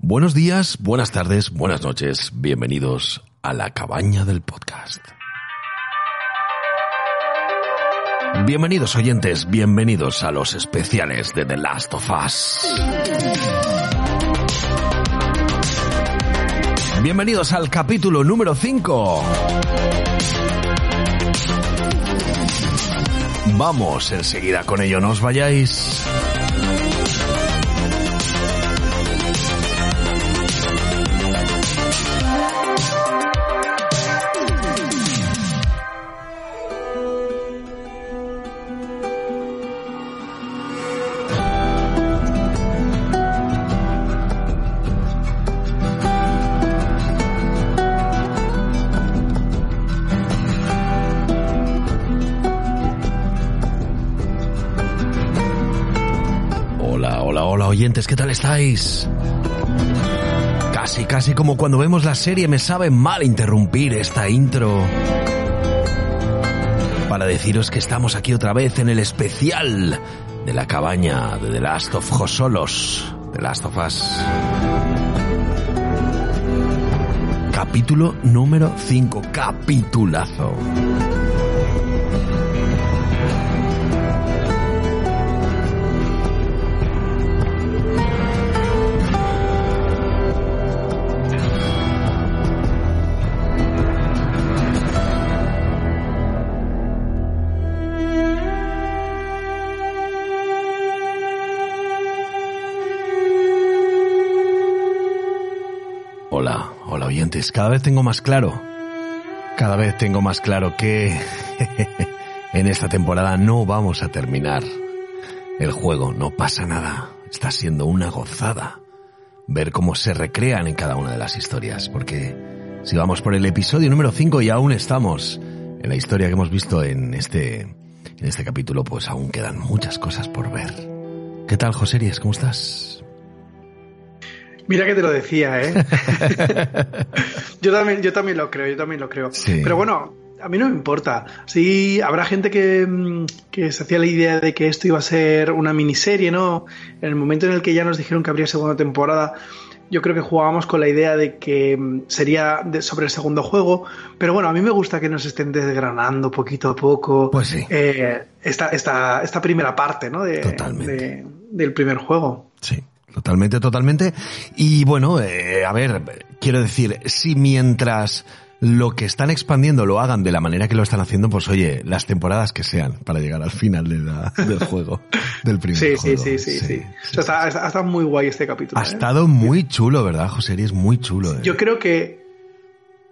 Buenos días, buenas tardes, buenas noches. Bienvenidos a la cabaña del podcast. Bienvenidos oyentes, bienvenidos a los especiales de The Last of Us. Bienvenidos al capítulo número 5. Vamos enseguida con ello, no os vayáis. ¿Qué tal estáis? Casi, casi como cuando vemos la serie me sabe mal interrumpir esta intro. Para deciros que estamos aquí otra vez en el especial de la cabaña de The Last of Josolos, The Last of Us. Capítulo número 5, capitulazo. Cada vez tengo más claro, cada vez tengo más claro que en esta temporada no vamos a terminar el juego. No pasa nada. Está siendo una gozada ver cómo se recrean en cada una de las historias. Porque si vamos por el episodio número 5 y aún estamos en la historia que hemos visto en este, en este capítulo, pues aún quedan muchas cosas por ver. ¿Qué tal, José Ries? ¿Cómo estás? Mira que te lo decía, ¿eh? yo, también, yo también lo creo, yo también lo creo. Sí. Pero bueno, a mí no me importa. Sí, habrá gente que, mm, que se hacía la idea de que esto iba a ser una miniserie, ¿no? En el momento en el que ya nos dijeron que habría segunda temporada, yo creo que jugábamos con la idea de que mm, sería de- sobre el segundo juego. Pero bueno, a mí me gusta que nos estén desgranando poquito a poco Pues sí. eh, esta, esta, esta primera parte, ¿no? De, Totalmente. de- del primer juego. Sí, totalmente, totalmente. Y bueno, eh, a ver, quiero decir, si mientras lo que están expandiendo lo hagan de la manera que lo están haciendo, pues oye, las temporadas que sean para llegar al final de la- del juego, del primer Sí, sí, juego. sí, sí, sí. O sea, está, está- está muy guay este capítulo. Ha ¿eh? estado muy chulo, ¿verdad, José? Es muy chulo. ¿eh? Yo creo que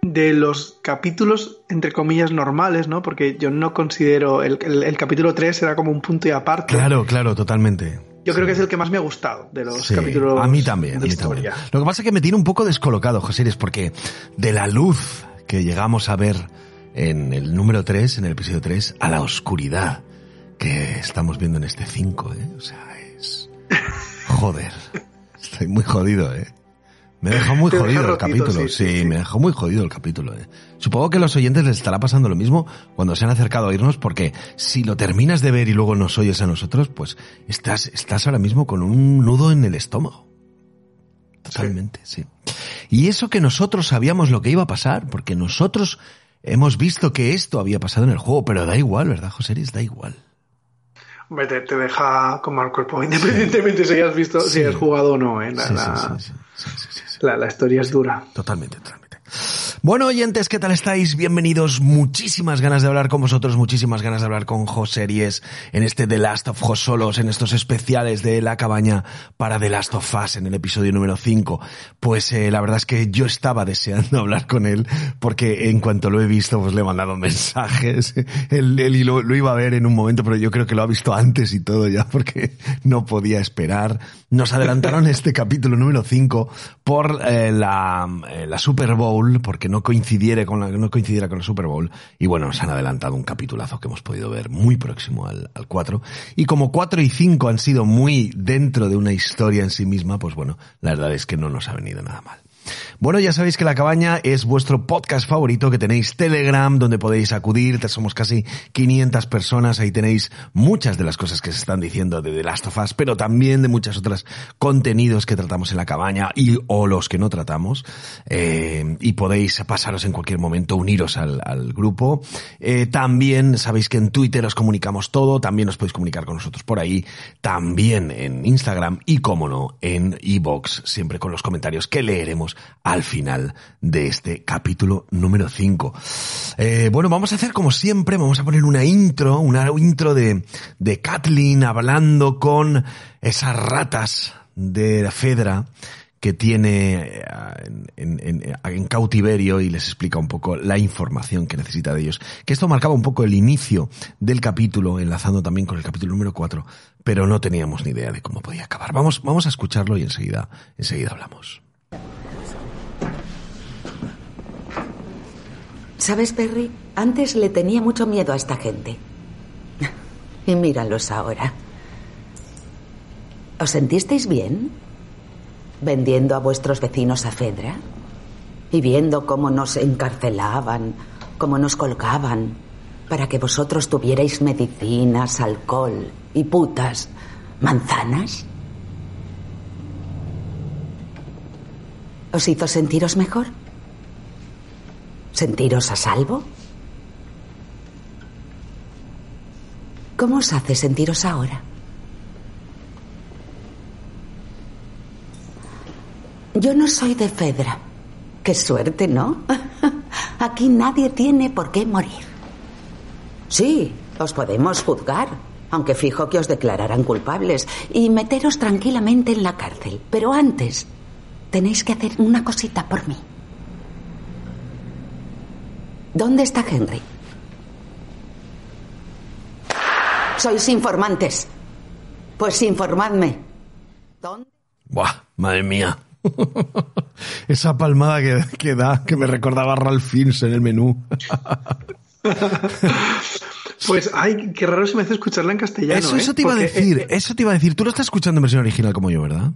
de los capítulos, entre comillas, normales, ¿no? Porque yo no considero el, el- el capítulo 3 era como un punto y aparte. Claro, claro, totalmente. Yo creo que es el que más me ha gustado de los Sí, capítulos. a mí también, a de mí historia. también. Lo que pasa es que me tiene un poco descolocado, José, es porque de la luz que llegamos a ver en el número 3, en el episodio 3, a la oscuridad que estamos viendo en este 5, ¿eh? O sea, es... Joder, estoy muy jodido, ¿eh? Me dejó muy jodido el capítulo, sí, sí, sí, sí. me dejó muy jodido el capítulo. ¿eh? Supongo que a los oyentes les estará pasando lo mismo cuando se han acercado a irnos, porque si lo terminas de ver y luego nos oyes a nosotros, pues estás, estás ahora mismo con un nudo en el estómago. Totalmente, sí. Y eso que nosotros sabíamos lo que iba a pasar, porque nosotros hemos visto que esto había pasado en el juego, pero da igual, ¿verdad, José Luis? Da igual. Hombre, te, te deja como al cuerpo, independientemente si hayas visto, Sí. si has jugado o no, ¿eh? La, Sí, sí, sí, sí, sí, sí, sí, sí. la- la historia es dura. Totalmente, totalmente. Bueno, oyentes, ¿qué tal estáis? Bienvenidos. Muchísimas ganas de hablar con vosotros, muchísimas ganas de hablar con Joseries en este The Last of Us Solos, en estos especiales de La Cabaña para The Last of Us, en el episodio número 5. Pues eh, la verdad es que yo estaba deseando hablar con él, porque en cuanto lo he visto, pues le he mandado mensajes. Él, lo iba a ver en un momento, pero yo creo que lo ha visto antes y todo ya, porque no podía esperar. Nos adelantaron este capítulo número 5 por eh, la, eh, la Super Bowl, porque no coincidiera con la, no coincidiera con la Super Bowl. Y bueno, nos han adelantado un capitulazo que hemos podido ver muy próximo al, al 4. Y como 4 y 5 han sido muy dentro de una historia en sí misma, pues bueno, la verdad es que no nos ha venido nada mal. Bueno, ya sabéis que La Cabaña es vuestro podcast favorito, que tenéis Telegram, donde podéis acudir, somos casi 500 personas, ahí tenéis muchas de las cosas que se están diciendo de The Last of Us, pero también de muchas otras contenidos que tratamos en La Cabaña y o los que no tratamos, eh, y podéis pasaros en cualquier momento, uniros al, grupo. Eh, también sabéis que en Twitter os comunicamos todo, también os podéis comunicar con nosotros por ahí, también en Instagram y, como no, en iBox, siempre con los comentarios que leeremos al final de este capítulo número 5. Eh, bueno, vamos a hacer como siempre, vamos a poner una intro, una intro de, de Kathleen hablando con esas ratas de la Fedra que tiene en, en, en, en, cautiverio y les explica un poco la información que necesita de ellos. Que esto marcaba un poco el inicio del capítulo, enlazando también con el capítulo número 4, pero no teníamos ni idea de cómo podía acabar. Vamos, vamos a escucharlo y enseguida, enseguida hablamos. ¿Sabes, Perry? Antes le tenía mucho miedo a esta gente. Y míralos ahora. ¿Os sentisteis bien? Vendiendo a vuestros vecinos a Fedra. Y viendo cómo nos encarcelaban, cómo nos colgaban, para que vosotros tuvierais medicinas, alcohol y putas, manzanas. ¿Os hizo sentiros mejor? ¿Sentiros a salvo? ¿Cómo os hace sentiros ahora? Yo no soy de Fedra. Qué suerte, ¿no? Aquí nadie tiene por qué morir. Sí, os podemos juzgar, aunque fijo que os declararán culpables y meteros tranquilamente en la cárcel. Pero antes, tenéis que hacer una cosita por mí. ¿Dónde está Henry? Sois informantes. Pues informadme. ¿Dónde? Buah, madre mía. Esa palmada que, que, da, que me recordaba a Ralph Fiennes en el menú. Pues, ay, qué raro se me hace escucharla en castellano. Eso, eso ¿eh? te iba Porque, a decir, eh, eso te iba a decir. Tú lo estás escuchando en versión original como yo, ¿verdad?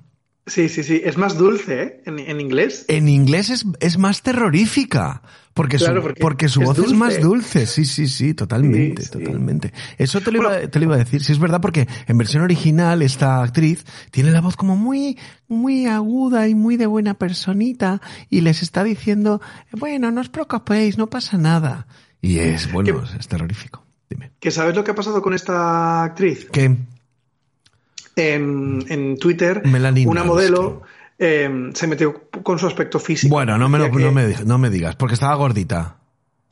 Sí, sí, sí. Es más dulce, ¿eh? En, en inglés. En inglés es, es más terrorífica. Porque Claro, su, porque porque su es voz es más dulce. Sí, sí, sí, totalmente, Sí, sí. totalmente. Eso te lo, iba, Bueno. te lo iba a decir. Sí, es verdad, porque en versión original esta actriz tiene la voz como muy, muy aguda y muy de buena personita y les está diciendo, bueno, no os preocupéis, no pasa nada. Y es, bueno, es terrorífico. Dime. ¿Que sabes lo que ha pasado con esta actriz? ¿Qué? En, en Twitter, Melanie una modelo eh, se metió con su aspecto físico. Bueno, no me, lo, Decía que- no, me, no me digas, porque estaba gordita.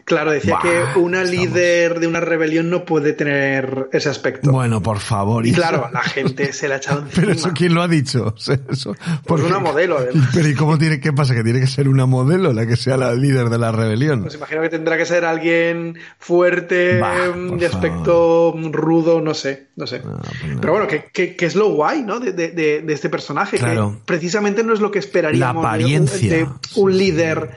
Claro, decía Bah, que una estamos. líder de una rebelión no puede tener ese aspecto. Bueno, por favor. y claro, la gente se la ha echado encima. Pero eso, ¿quién lo ha dicho? O sea, eso, Pues una modelo, además. Pero ¿y cómo tiene, qué pasa? ¿Que tiene que ser una modelo la que sea la líder de la rebelión? Pues imagino que tendrá que ser alguien fuerte, Bah, mm, de aspecto rudo, no sé, no sé. Ah, pues no. Pero bueno, que, que- que es lo guay, ¿no? De, de- este personaje, Claro. que precisamente no es lo que esperaríamos La de un- apariencia. de un líder,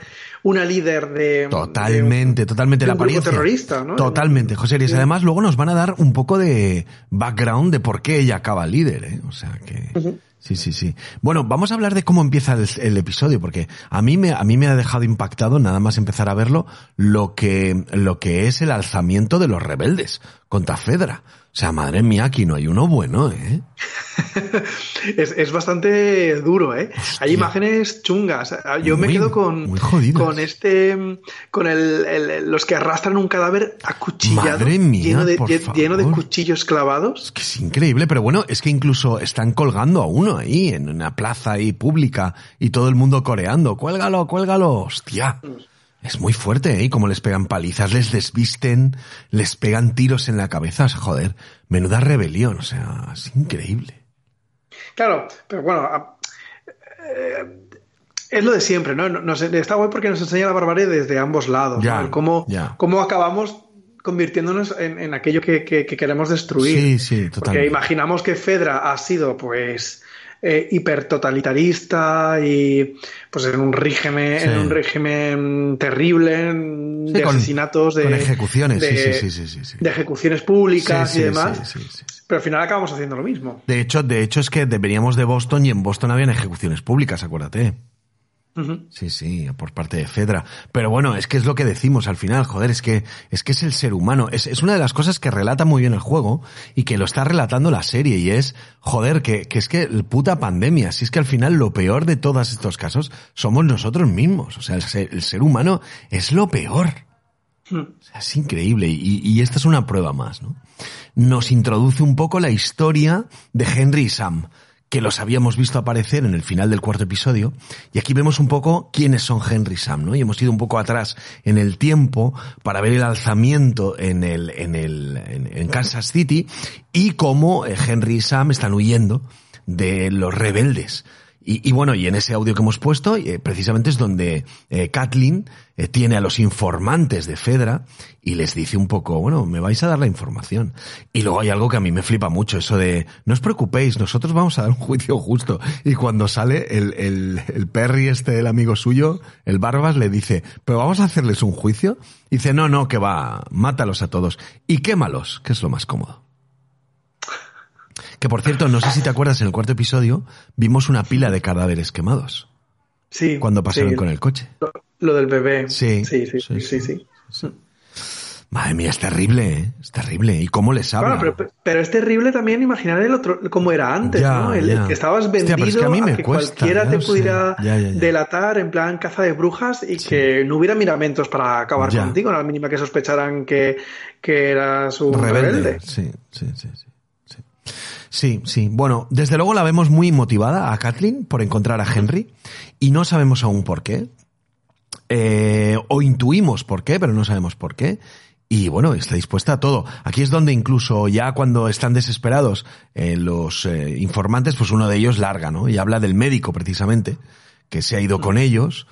una líder de... Totalmente, de- totalmente de la un apariencia. terrorista, ¿no? Totalmente, José. Sí. Además, luego nos van a dar un poco de background de por qué ella acaba líder, ¿eh? O sea que. Sí, sí, sí. Bueno, vamos a hablar de cómo empieza el, el episodio, porque a mí me, a mí me ha dejado impactado nada más empezar a verlo lo que, lo que es el alzamiento de los rebeldes contra Fedra. O sea, madre mía, aquí no hay uno bueno, ¿eh? Es, es bastante duro, ¿eh? Hostia. Hay imágenes chungas. Yo me quedo con, con este, con el, el- los que arrastran un cadáver acuchillado, Madre mía, lleno, de, lleno de cuchillos clavados. Es que es increíble, pero bueno, es que incluso están colgando a uno ahí en una plaza ahí pública y todo el mundo coreando, cuélgalo, cuélgalo, hostia. Es muy fuerte, ¿eh? Y como les pegan palizas, les desvisten, les pegan tiros en la cabeza. Joder, menuda rebelión, o sea, es increíble. Claro, pero bueno, eh, es lo de siempre, ¿no? Nos, está guay porque nos enseña la barbarie desde ambos lados, Ya, ¿no? Cómo, ya. cómo acabamos convirtiéndonos en, en aquello que, que- que queremos destruir. Sí, sí, Porque totalmente. imaginamos que Fedra ha sido, pues, eh, hipertotalitarista y, pues, en un régimen, Sí. en un régimen terrible Sí, de con- asesinatos, de, con ejecuciones, sí, de- sí, sí, sí, sí, sí. de ejecuciones públicas Sí, y sí, demás. sí, sí, sí. Pero al final acabamos haciendo lo mismo. De hecho, de hecho es que veníamos de Boston y en Boston habían ejecuciones públicas, acuérdate. Sí, sí, por parte de Fedra. Pero bueno, es que es lo que decimos al final, joder, es que es que es el ser humano. Es, es una de las cosas que relata muy bien el juego y que lo está relatando la serie y es, joder, que, que es que el puta pandemia, si es que al final lo peor de todos estos casos somos nosotros mismos. O sea, el ser, el ser humano es lo peor. Mm. O sea, es increíble y, y esta es una prueba más, ¿no? Nos introduce un poco la historia de Henry y Sam, que los habíamos visto aparecer en el final del cuarto episodio, y aquí vemos un poco quiénes son Henry Sam, ¿no? Y hemos ido un poco atrás en el tiempo para ver el alzamiento en el, en el, en, en Kansas City y cómo eh, Henry y Sam están huyendo de los rebeldes. Y, y bueno, y en ese audio que hemos puesto, eh, precisamente es donde eh, Kathleen eh, tiene a los informantes de Fedra y les dice un poco, bueno, me vais a dar la información. Y luego hay algo que a mí me flipa mucho, eso de, no os preocupéis, nosotros vamos a dar un juicio justo. Y cuando sale el, el, el Perry este, del amigo suyo, el Barbas, le dice, pero vamos a hacerles un juicio. Y dice, no, no, que va, mátalos a todos. Y quémalos, que es lo más cómodo. Que por cierto, no sé si te acuerdas, en el cuarto episodio vimos una pila de cadáveres quemados Sí. cuando pasaron sí. con el coche. Lo, lo del bebé. Sí, Sí, sí, sí, sí, sí. sí. Madre mía, es terrible, ¿eh? Es terrible. ¿Y cómo les habla? Claro, pero, pero es terrible también imaginar el otro, cómo era antes, Ya, ¿no? El, que estabas Hostia, vendido pero es que a mí me que cuesta, cualquiera te pudiera Ya, ya, ya. delatar en plan caza de brujas y que no hubiera miramentos para acabar contigo, a la mínima que sospecharan que, que eras un rebelde. sí, sí, sí. Sí, sí. Bueno, desde luego la vemos muy motivada a Kathleen por encontrar a Henry y no sabemos aún por qué. Eh, o intuimos por qué, pero no sabemos por qué. Y bueno, está dispuesta a todo. Aquí es donde incluso ya cuando están desesperados eh, los eh, informantes, pues uno de ellos larga, ¿no? Y habla del médico precisamente, que se ha ido con ellos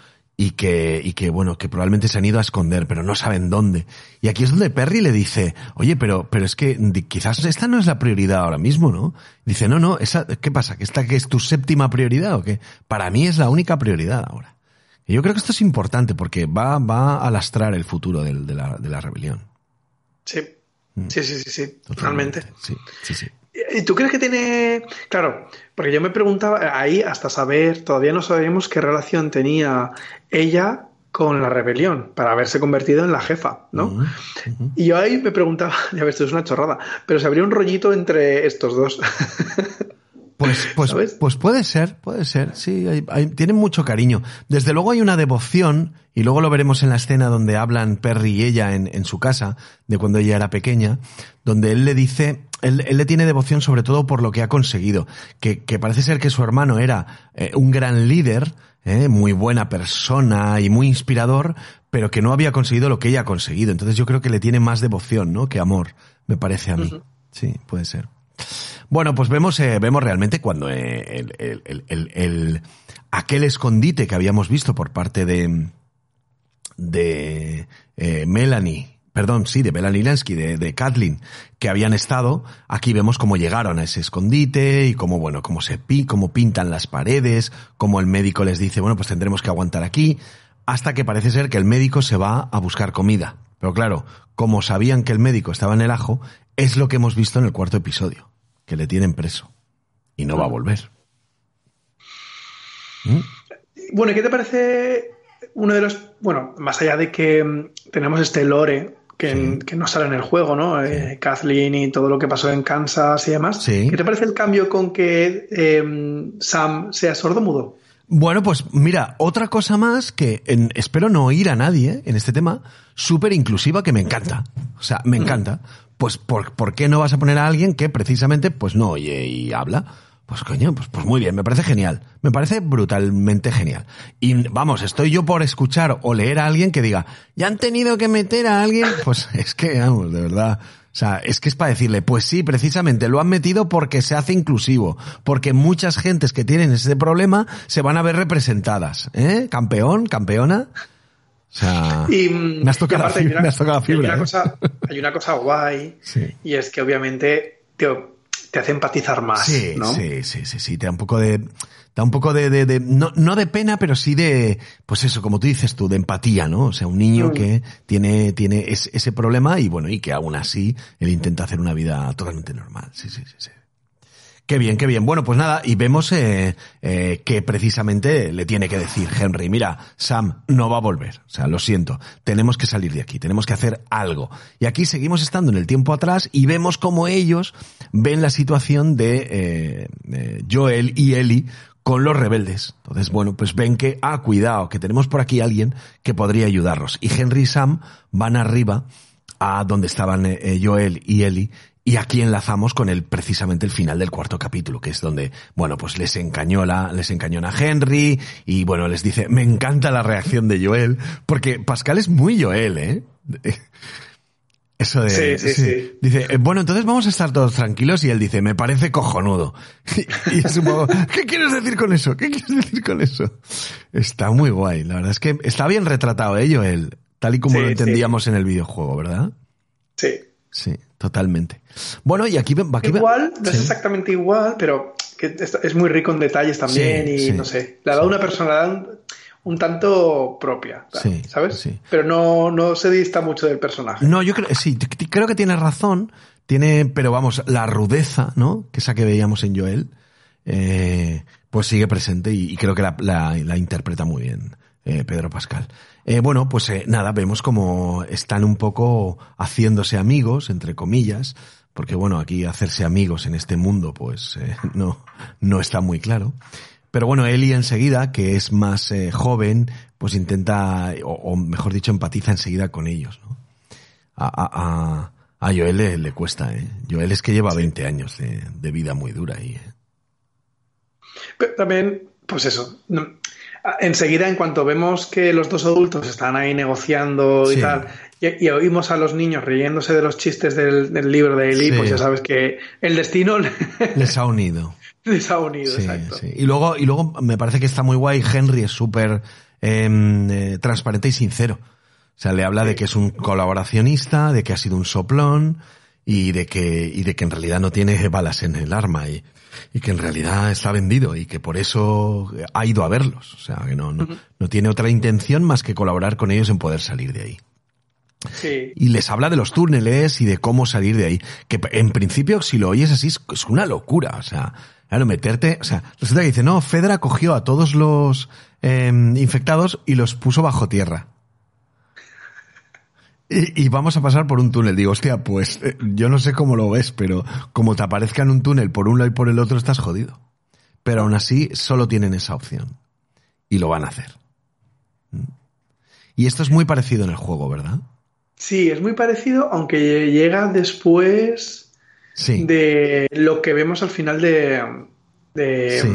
y que, y que bueno, que probablemente se han ido a esconder, pero no saben dónde. Y aquí es donde Perry le dice, oye, pero, pero es que quizás esta no es la prioridad ahora mismo, ¿no? Dice, no, no, esa, ¿qué pasa? ¿Que esta que es tu séptima prioridad o qué? Para mí es la única prioridad ahora. Y yo creo que esto es importante porque va, va a lastrar el futuro del- de, la, de la rebelión. Sí. Mm. Sí, sí, sí, sí, totalmente. Sí, sí, sí. ¿Y tú crees que tiene.? Claro, porque yo me preguntaba, ahí hasta saber, todavía no sabemos qué relación tenía ella con la rebelión para haberse convertido en la jefa, ¿no? Y yo ahí me preguntaba, ya ves, esto es una chorrada, pero se habría un rollito entre estos dos. Pues, pues, ¿Sabes? pues puede ser, puede ser, sí, hay- hay- tienen mucho cariño. Desde luego hay una devoción, y luego lo veremos en la escena donde hablan Perry y ella en, en su casa, de cuando ella era pequeña, donde él le dice, él, él le tiene devoción sobre todo por lo que ha conseguido, que, que parece ser que su hermano era eh, un gran líder, eh, muy buena persona y muy inspirador, pero que no había conseguido lo que ella ha conseguido. Entonces yo creo que le tiene más devoción, ¿no? Que amor, me parece a mí. Sí, puede ser. Bueno, pues vemos, eh, vemos realmente cuando eh, el, el- el- el- el- aquel escondite que habíamos visto por parte de, de eh, Melanie, perdón, sí, de Melanie Lansky, de, de Kathleen, que habían estado, aquí vemos cómo llegaron a ese escondite y cómo, bueno, cómo se pi, cómo pintan las paredes, cómo el médico les dice, bueno, pues tendremos que aguantar aquí, hasta que parece ser que el médico se va a buscar comida. Pero claro, como sabían que el médico estaba en el ajo, es lo que hemos visto en el cuarto episodio, que le tienen preso y no va a volver. ¿Mm? Bueno, ¿y qué te parece uno de los. Bueno, más allá de que mm, tenemos este lore que, Sí. que no sale en el juego, ¿no? Eh, Kathleen y todo lo que pasó en Kansas y demás. Sí. ¿Qué te parece el cambio con que eh, Sam sea sordo-mudo? Bueno, pues mira, otra cosa más que en- espero no oír a nadie en este tema, súper inclusiva que me encanta. O sea, me encanta. Pues ¿por, ¿por qué no vas a poner a alguien que precisamente pues no oye y habla? Pues coño, pues, pues muy bien, me parece genial. Me parece brutalmente genial. Y vamos, estoy yo por escuchar o leer a alguien que diga, ya han tenido que meter a alguien. Pues es que, vamos, de verdad. O sea, es que es para decirle, pues sí, precisamente lo han metido porque se hace inclusivo, porque muchas gentes que tienen ese problema se van a ver representadas. ¿Eh? Campeón, campeona. O sea, Y, me has tocado, aparte hay fibra, una- me has tocado la hay una ¿eh? cosa- hay una cosa guay Sí. y es que obviamente te, te hace empatizar más, Sí, ¿no? sí, sí, sí, sí, te da un poco de, da un poco de, de, de- no, no de pena, pero sí de, pues eso, como tú dices tú, de empatía, ¿no? O sea, un niño Mm. que tiene, tiene es- ese problema y bueno, y que aún así él intenta hacer una vida totalmente normal. Sí, sí, sí, sí. Qué bien, qué bien. Bueno, pues nada, y vemos eh, eh, que precisamente le tiene que decir Henry, mira, Sam no va a volver. O sea, lo siento, tenemos que salir de aquí, tenemos que hacer algo. Y aquí seguimos estando en el tiempo atrás y vemos cómo ellos ven la situación de eh, Joel y Ellie con los rebeldes. Entonces, bueno, pues ven que, ah, cuidado, que tenemos por aquí alguien que podría ayudarnos. Y Henry y Sam van arriba a donde estaban eh, Joel y Ellie y aquí enlazamos con el precisamente el final del cuarto capítulo, que es donde, bueno, pues les encañola, les encañona a Henry y bueno, les dice, me encanta la reacción de Joel, porque Pascal es muy Joel, ¿eh? Eso de, Sí, sí, sí. dice, eh, bueno, entonces vamos a estar todos tranquilos y él dice, me parece cojonudo. Y, es un poco, ¿qué quieres decir con eso? ¿Qué quieres decir con eso? Está muy guay, la verdad es que está bien retratado, ¿eh, Joel? Tal y como lo entendíamos en el videojuego, ¿verdad? Sí. Sí, totalmente. Bueno, y aquí, aquí Igual, no es sí. exactamente igual, pero que es, muy rico en detalles también Sí, y sí, no sé, le ha dado una personalidad un, tanto propia, Sí, ¿sabes? sí. Pero no, no se dista mucho del personaje. No, yo creo, sí, creo que tienes razón. Tiene, pero vamos, la rudeza, ¿no? Que esa que veíamos en Joel, eh, pues sigue presente y, y creo que la, la- la interpreta muy bien eh, Pedro Pascal. Eh, bueno, pues eh, nada, vemos como están un poco haciéndose amigos, entre comillas, porque bueno, aquí hacerse amigos en este mundo, pues eh, no, no está muy claro. Pero bueno, Eli enseguida, que es más eh, joven, pues intenta, o, o mejor dicho, empatiza enseguida con ellos, ¿no? A, a, a, a Joel le, le cuesta, ¿eh? Joel es que lleva 20 años de, de vida muy dura ahí, ¿eh? Pero también, pues eso. no- enseguida, en cuanto vemos que los dos adultos están ahí negociando Sí. y tal, y, y oímos a los niños riéndose de los chistes del, del libro de Eli, Sí. pues ya sabes que el destino Les ha unido. les ha unido, Sí, exacto. Y luego, y luego me parece que está muy guay. Henry es súper em, eh, transparente y sincero. O sea, le habla de que es un colaboracionista, de que ha sido un soplón y de que, y de que en realidad no tiene balas en el arma y, y que en realidad está vendido y que por eso ha ido a verlos. O sea, que no, no, no tiene otra intención más que colaborar con ellos en poder salir de ahí Sí. y les habla de los túneles y de cómo salir de ahí. Que en principio, si lo oyes así, es- es una locura. O sea, claro, meterte. O sea, resulta que dice, no, Fedra cogió a todos los eh, infectados y los puso bajo tierra. Y, y vamos a pasar por un túnel. Digo, hostia, pues eh, yo no sé cómo lo ves, pero como te aparezca en un túnel por un lado y por el otro, estás jodido. Pero aún así, solo tienen esa opción. Y lo van a hacer. ¿Mm? Y esto es muy parecido en el juego, ¿verdad? Sí, es muy parecido, aunque llega después Sí. de lo que vemos al final de. de, Sí.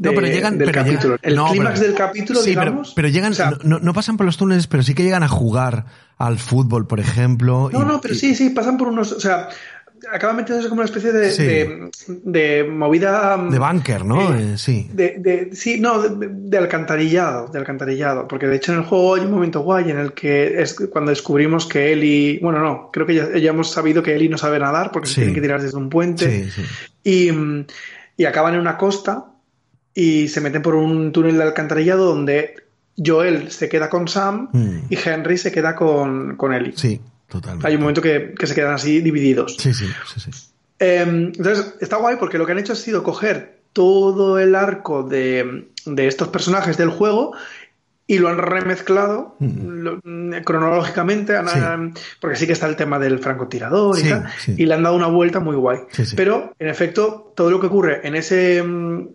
Mm, No, pero llegan, del pero capítulo. llegan- el no, clímax del capítulo, sí, pero- digamos. Pero, llegan, o sea, no, no pasan por los túneles, pero sí que llegan a jugar al fútbol, por ejemplo. No, y- no, pero y- sí, sí, pasan por unos. O sea, acaban metiéndose como una especie de, Sí. de, de movida. De bunker, ¿no? eh, Eh, sí. De, de- sí, no, de, alcantarillado, de alcantarillado, porque de hecho en el juego hay un momento guay en el que es cuando descubrimos que Eli, bueno, no, creo que ya, ya hemos sabido que Eli no sabe nadar porque Sí. se tiene que tirar desde un puente Sí, sí. y, mm, y acaban en una costa y se meten por un túnel de alcantarillado donde Joel se queda con Sam Mm. y Henry se queda con, con Eli. Sí, totalmente. Hay un momento que, que se quedan así divididos. Sí, sí, sí, sí. Eh, entonces, está guay porque lo que han hecho ha sido coger todo el arco de, de estos personajes del juego y lo han remezclado Mm. lo- cronológicamente, han- Sí. porque sí que está el tema del francotirador y tal, sí. y le han dado una vuelta muy guay. Pero, en efecto, todo lo que ocurre en ese mm,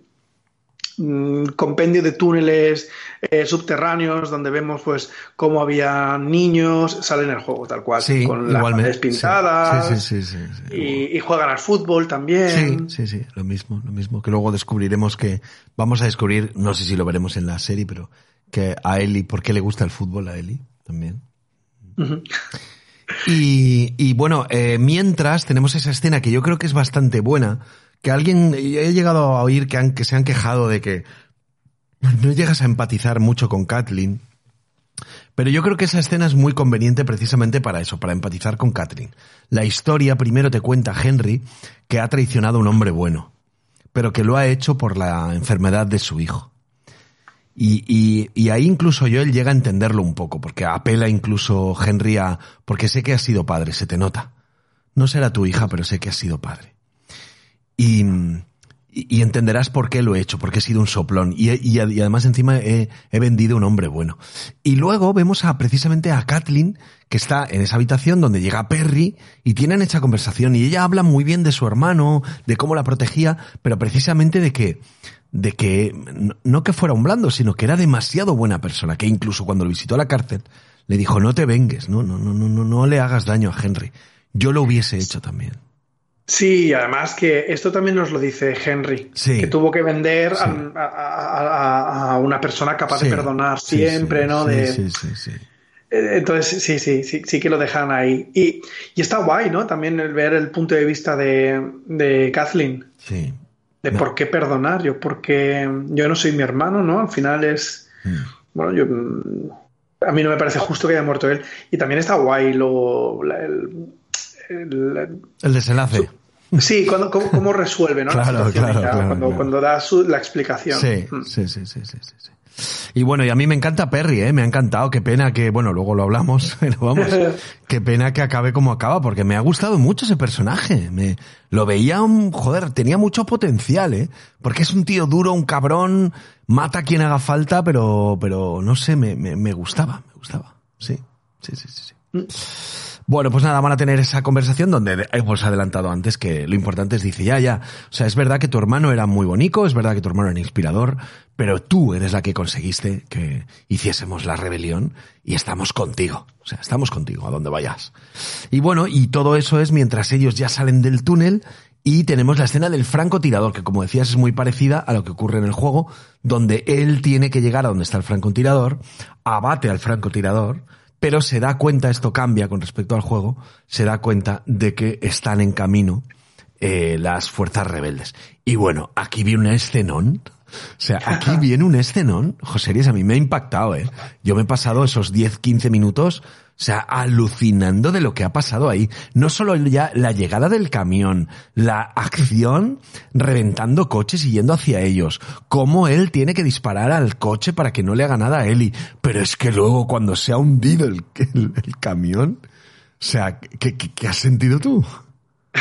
mm, compendio de túneles eh, subterráneos donde vemos pues cómo había niños, sale en el juego tal cual, Sí, con las igualmente. paredes pintadas Sí, sí, sí, sí, sí. Y, y juegan al fútbol Sí, también. sí, sí, lo mismo, lo mismo. Que luego descubriremos que vamos a descubrir, no sé si lo veremos en la serie, pero que a Eli, ¿por qué le gusta el fútbol a Eli también? Y bueno, eh, mientras tenemos esa escena que yo creo que es bastante buena, que alguien, he llegado a oír que, han, que se han quejado de que no llegas a empatizar mucho con Kathleen, pero yo creo que esa escena es muy conveniente precisamente para eso, para empatizar con Kathleen. La historia primero te cuenta Henry que ha traicionado a un hombre bueno, pero que lo ha hecho por la enfermedad de su hijo. Y, y, y ahí incluso yo él llega a entenderlo un poco, porque apela incluso Henry a, porque sé que has sido padre, se te nota. No será tu hija, pero sé que has sido padre. Y, y, entenderás por qué lo he hecho, porque he sido un soplón. Y, y, además encima he, vendido un hombre bueno. Y luego vemos a precisamente a Kathleen, que está en esa habitación donde llega Perry y tienen esa conversación. Y ella habla muy bien de su hermano, de cómo la protegía, pero precisamente de que, de que, no- que fuera un blando, sino que era demasiado buena persona, que incluso cuando lo visitó la cárcel, le dijo, no te vengues, no, no, no, no, no, no le hagas daño a Henry. Yo lo hubiese hecho también. Sí, además que esto también nos lo dice Henry, Sí. que tuvo que vender Sí. a, a- a- a una persona capaz Sí, de perdonar siempre, ¿no? sí, de, sí, sí, sí. Eh, Entonces, sí, sí, sí, sí que lo dejan ahí. Y, y está guay, ¿no? También el ver el punto de vista de, de Kathleen, Sí. de No. por qué perdonar, yo porque yo no soy mi hermano, ¿no? Al final es, Mm. bueno, yo a mí no me parece justo que haya muerto él. Y también está guay lo, la- el, el- El desenlace. sí, cuando, cómo, cómo resuelve, ¿no? La Claro, claro, cuando, cuando da su, la explicación. Sí, Mm. sí, sí, sí, sí, sí, sí. Y bueno, y a mí me encanta Perry, ¿eh? Me ha encantado. Qué pena que, bueno, luego lo hablamos, pero vamos, qué pena que acabe como acaba, porque me ha gustado mucho ese personaje. Me, lo veía un, joder, tenía mucho potencial, ¿eh? Porque es un tío duro, un cabrón, mata a quien haga falta, pero, pero no sé, me, me, me gustaba, me gustaba. Sí, sí, sí, sí. sí. Bueno, pues nada, van a tener esa conversación donde hemos adelantado antes que lo importante es, dice, ya, ya, o sea, es verdad que tu hermano era muy bonito, es verdad que tu hermano era inspirador, pero tú eres la que conseguiste que hiciésemos la rebelión y estamos contigo, o sea, estamos contigo a donde vayas. Y bueno, y todo eso es mientras ellos ya salen del túnel y tenemos la escena del francotirador, que como decías es muy parecida a lo que ocurre en el juego, donde él tiene que llegar a donde está el francotirador, abate al francotirador, pero se da cuenta, esto cambia con respecto al juego, se da cuenta de que están en camino eh, las fuerzas rebeldes. Y bueno, aquí viene un escenón. O sea, aquí viene un escenón. José Ries, a mí me ha impactado, ¿eh? Yo me he pasado esos 10, 15 minutos, o sea, alucinando de lo que ha pasado ahí. No solo ya la llegada del camión, la acción reventando coches y yendo hacia ellos, cómo él tiene que disparar al coche para que no le haga nada a Eli. Pero es que luego cuando se ha hundido el, el- camión, o sea, ¿qué, qué, qué has sentido tú?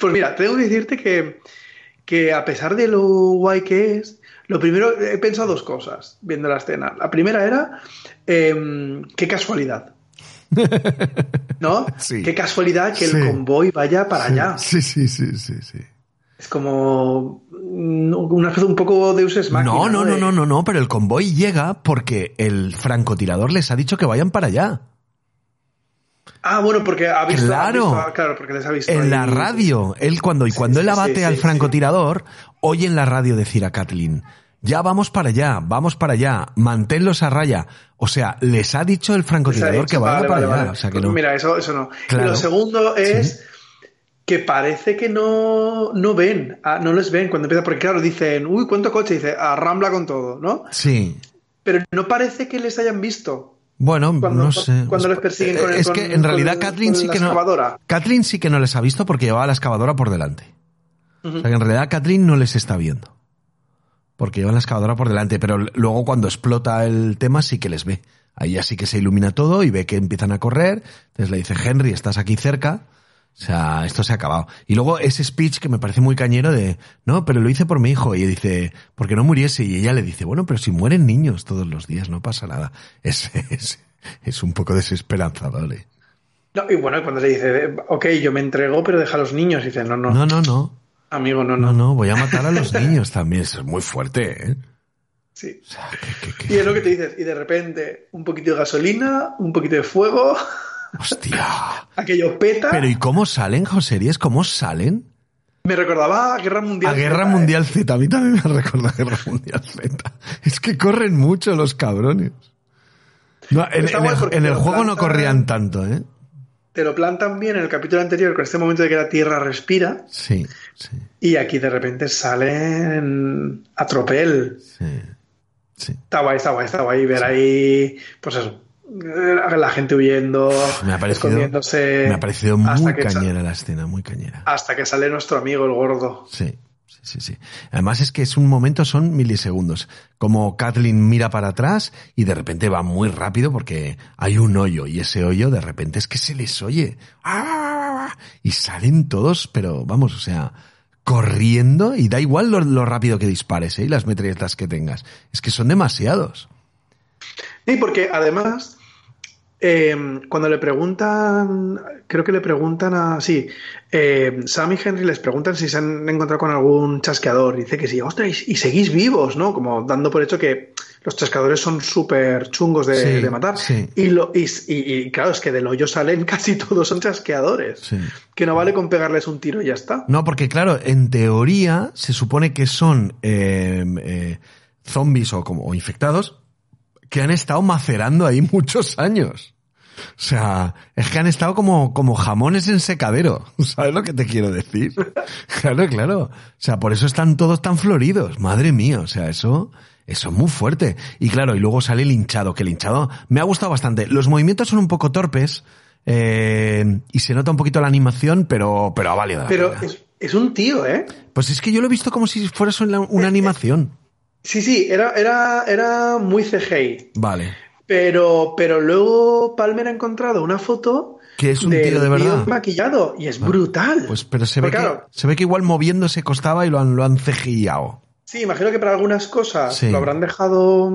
Pues mira, tengo que decirte que, que a pesar de lo guay que es, lo primero, he pensado dos cosas viendo la escena. La primera era, em, qué casualidad. ¿No? Sí. Qué casualidad que Sí. el convoy vaya para allá. Sí, sí, sí, sí, sí. Es como una cosa un poco de Ex Machina. No, no, no, no, no, no, pero el convoy llega porque el francotirador les ha dicho que vayan para allá. Ah, bueno, porque ha visto. ha Claro. visto- claro, porque les ha visto. En ahí. la radio, él cuando, y cuando él abate al francotirador, oye en la radio decir a Kathleen, ya vamos para allá, vamos para allá, manténlos a raya. O sea, les ha dicho el francotirador dicho, que vale, para vale, allá. vale. O sea que Pues no. Mira, eso, eso no. Claro. Y lo segundo es que parece que no, no ven, ah, no les ven cuando empieza, porque claro, dicen, uy, ¿cuánto coche? Dice, arrambla con todo, ¿no? Sí. Pero no parece que les hayan visto. Bueno, Cuando- no sé. cuando les persiguen con el- Es que con- en realidad con- Kathleen con sí que no. Kathleen sí que no les ha visto porque llevaba la excavadora por delante. O sea que en realidad Kathleen no les está viendo. Porque lleva la excavadora por delante, pero luego cuando explota el tema sí que les ve. Ahí ya sí que se ilumina todo y ve que empiezan a correr. Entonces le dice, Henry, estás aquí cerca. O sea, esto se ha acabado. Y luego ese speech que me parece muy cañero de, no, pero lo hice por mi hijo. Y dice, porque no muriese. Y ella le dice, bueno, pero si mueren niños todos los días, no pasa nada. Es, es, es un poco desesperanzador. ¿eh? No, y bueno, cuando le dice, ok, yo me entrego, pero deja a los niños, dice, no, no. No, no, no. Amigo, no, No, no. no, voy a matar a los niños también. Eso es muy fuerte, ¿eh? Sí. O sea, Y es lo que te dices. Y de repente, un poquito de gasolina, un poquito de fuego, Hostia. aquello peta. Pero ¿y cómo salen, Joserías? ¿Cómo salen? Me recordaba a Guerra Mundial. A Guerra Z, ¿eh? Mundial Z. A mí también me recuerda a Guerra Mundial Z. Es que corren mucho los cabrones. No, en, el, en el juego no corrían tanto, ¿eh? Te lo plantan bien en el capítulo anterior con este momento de que la Tierra respira. Sí, sí, Y aquí de repente salen a tropel. sí. sí. Está guay, está guay, está guay ver ahí, pues eso, eh, la gente huyendo, Me ha parecido, escondiéndose. me ha parecido muy cañera la escena, muy cañera. Hasta que sale nuestro amigo el gordo. Sí, sí, sí, sí. Además es que es un momento, son milisegundos. Como Kathleen mira para atrás y de repente va muy rápido porque hay un hoyo y ese hoyo de repente es que se les oye. ¡Ah! Y salen todos, pero vamos, o sea, corriendo y da igual lo, lo rápido que dispares ¿eh? y las metralletas que tengas. Es que son demasiados. Sí, porque además, eh, cuando le preguntan, creo que le preguntan a, sí, eh, Sam y Henry les preguntan si se han encontrado con algún chasqueador. Dice que sí, ostras, y, y seguís vivos, ¿no? Como dando por hecho que los chasqueadores son súper chungos de, Sí, de matar. sí. Y, lo, y, y- y claro, es que del hoyo salen casi todos son chasqueadores. Sí. Que no vale con pegarles un tiro y ya está. No, porque claro, en teoría se supone que son eh, eh, zombies o como o infectados que han estado macerando ahí muchos años. O sea, es que han estado como, como jamones en secadero. ¿Sabes lo que te quiero decir? Claro, claro. O sea, por eso están todos tan floridos. Madre mía, o sea, eso, eso es muy fuerte. Y claro, y luego sale el hinchado, que el hinchado me ha gustado bastante. Los movimientos son un poco torpes, eh, y se nota un poquito la animación, pero, pero ha valido la Pero es, es un tío, ¿eh? Pues es que yo lo he visto como si fuera una, una animación. Sí, sí, era, era, era muy CGI. Vale. Pero, pero luego Palmer ha encontrado una foto Que es un tío de verdad. maquillado y es brutal. Pues, pero se ve, que, claro, se ve que igual moviéndose costaba y lo han, lo han CGIado. sí, imagino que para algunas cosas Sí. lo habrán dejado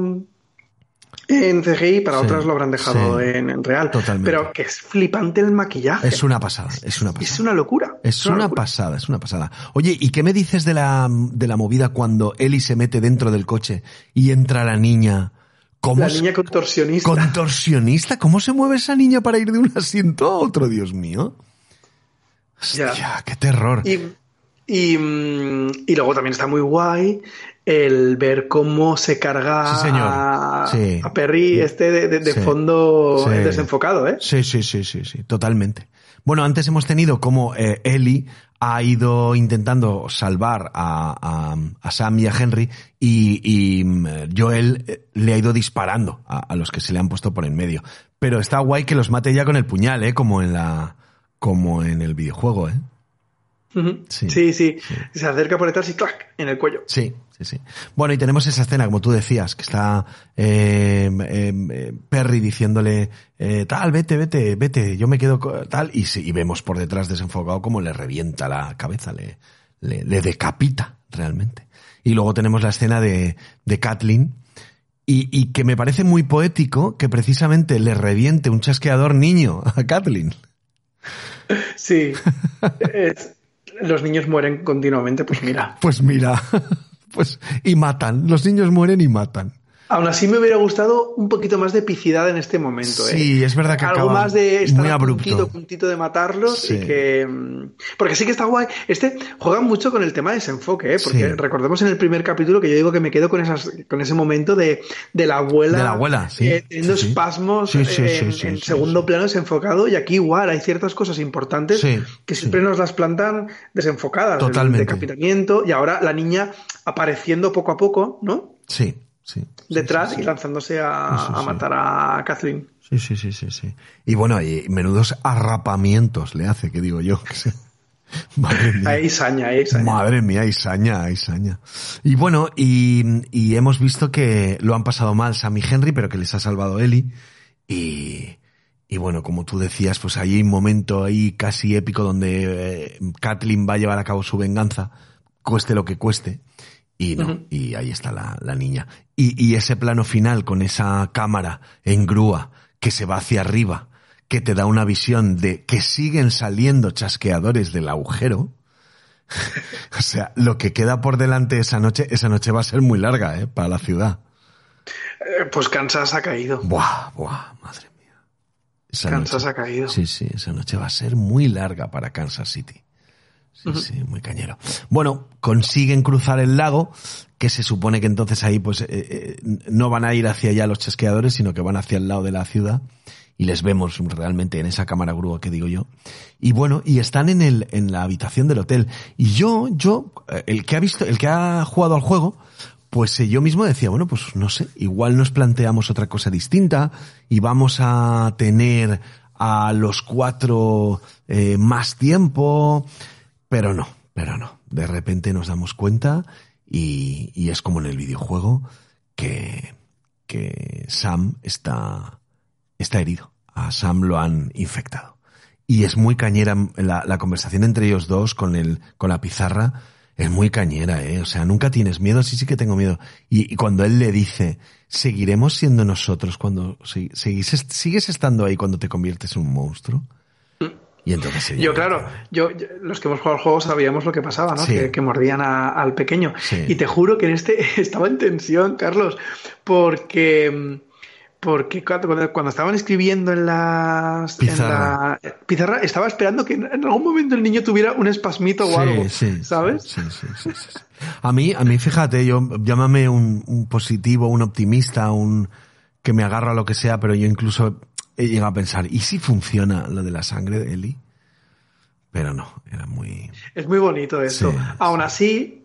en CGI, para Sí, otras lo habrán dejado sí. en, en real. Totalmente. Pero que es flipante el maquillaje. Es una pasada, es una pasada. Es una locura. Es una locura. pasada, es una pasada. Oye, ¿y qué me dices de la, de la movida cuando Eli se mete dentro del coche y entra la niña? ¿Cómo La se- niña contorsionista. contorsionista? ¿Cómo se mueve esa niña para ir de un asiento a otro, Dios mío? Hostia, Ya. qué terror. Y, y, mm, y luego también está muy guay el ver cómo se carga Sí, señor. A, Sí. a Perry este de, de- de Sí. fondo desenfocado, ¿eh? Sí, sí, sí, sí, sí, totalmente. Bueno, antes hemos tenido como eh, Ellie ha ido intentando salvar a, a- a Sam y a Henry y, y, mm, Joel eh, le ha ido disparando a, a los que se le han puesto por en medio. Pero está guay que los mate ya con el puñal, ¿eh? Como en la, como en el videojuego, ¿eh? Sí. Sí, sí, Se acerca por detrás y clac, en el cuello. Sí, sí, sí. Bueno, y tenemos esa escena, como tú decías, que está eh, eh, eh, Perry diciéndole, eh, tal, vete, vete, vete, yo me quedo tal, y, sí, y vemos por detrás desenfocado cómo le revienta la cabeza, le, le, le decapita realmente. Y luego tenemos la escena de, de Kathleen, y, y que me parece muy poético que precisamente le reviente un chasqueador niño a Kathleen. Sí. Es- los niños mueren continuamente, pues mira. Pues mira, pues, y matan, los niños mueren y matan. Aún así me hubiera gustado un poquito más de epicidad en este momento. ¿eh? Sí, es verdad que Algo acaba más de estar muy abrupto. puntito, puntito de matarlos Sí. y que... mm, Porque sí que está guay. Este juega mucho con el tema de desenfoque, ¿eh? Porque Sí. recordemos en el primer capítulo que yo digo que me quedo con esas con ese momento de, de la abuela... De la abuela, sí. eh, teniendo espasmos Sí, sí, en, en segundo plano desenfocado y aquí igual hay ciertas cosas importantes Sí, que siempre nos las plantan desenfocadas. el Totalmente. decapitamiento y ahora la niña apareciendo poco a poco, ¿no? Sí, sí. Detrás sí, sí. y lanzándose a, matar a Kathleen. Sí, sí, sí, sí, sí. Y bueno, y menudos arrapamientos le hace, que digo yo. que se- Madre mía. Ahí saña, ahí saña. Madre mía, hay saña, hay saña. Y bueno, y, y hemos visto que lo han pasado mal Sam y Henry, pero que les ha salvado Ellie. Y, y bueno, como tú decías, pues hay un momento ahí casi épico donde eh, Kathleen va a llevar a cabo su venganza, cueste lo que cueste. Y no, y ahí está la, la niña. Y, y ese plano final con esa cámara en grúa que se va hacia arriba, que te da una visión de que siguen saliendo chasqueadores del agujero. o sea, lo que queda por delante esa noche, esa noche va a ser muy larga, ¿eh? Para la ciudad. Eh, pues Kansas ha caído. Buah, buah, madre mía. Esa Kansas noche- ha caído. Sí, sí, esa noche va a ser muy larga para Kansas City. Sí, sí, muy cañero. Bueno, consiguen cruzar el lago, que se supone que entonces ahí pues eh, eh, no van a ir hacia allá los chasqueadores, sino que van hacia el lado de la ciudad y les vemos realmente en esa cámara grúa que digo yo. Y bueno, y están en el en la habitación del hotel. Y yo yo eh, el que ha visto, el que ha jugado al juego, pues eh, yo mismo decía, bueno, pues no sé, igual nos planteamos otra cosa distinta y vamos a tener a los cuatro eh, más tiempo, pero no, pero no. De repente nos damos cuenta y, y es como en el videojuego que, que Sam está, está herido. A Sam lo han infectado. Y es muy cañera la, la conversación entre ellos dos con el, con la pizarra. Es muy cañera, eh. O sea, nunca tienes miedo, sí, sí que tengo miedo. Y, cuando él le dice, seguiremos siendo nosotros cuando, sigues estando ahí cuando te conviertes en un monstruo. Y entonces Yo, claro, yo, yo- los que hemos jugado al juego sabíamos lo que pasaba, ¿no? Sí. Que, que mordían a- al pequeño. Sí. Y te juro que en este estaba en tensión, Carlos, porque, porque cuando, cuando- estaban escribiendo en las Pizarra. en la pizarra, estaba esperando que en en algún momento el niño tuviera un espasmito o algo, ¿sabes? Sí, sí, sí, sí, sí. A mí, a mí, fíjate, yo, llámame un, un positivo, un optimista, un que me agarra a lo que sea, pero yo incluso he llegado a pensar, ¿y si funciona lo de la sangre de Eli? Pero no, era muy... Es muy bonito eso. Sí, Aún así,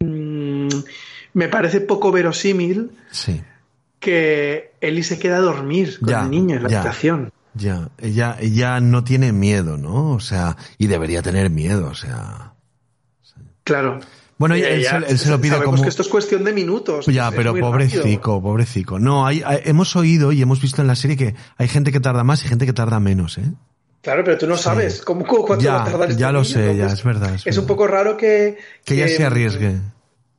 mm, me parece poco verosímil Sí. que Eli se queda a dormir con Ya, el niño en la ya. habitación. Ya, ella, ella no tiene miedo, ¿no? O sea, y debería tener miedo, o sea... Claro. Bueno, él, ya se, él se lo pide sabemos como... que esto es cuestión de minutos. Ya, es pero pobrecico, pobrecico. No, hay, hay- hemos oído y hemos visto en la serie que hay gente que tarda más y gente que tarda menos, ¿eh? Claro, pero tú no sabes cómo, cómo- cuánto Ya, va a tardar este ya lo niño, sé, ya, entonces es verdad, es Es un poco raro que... Que ella se arriesgue.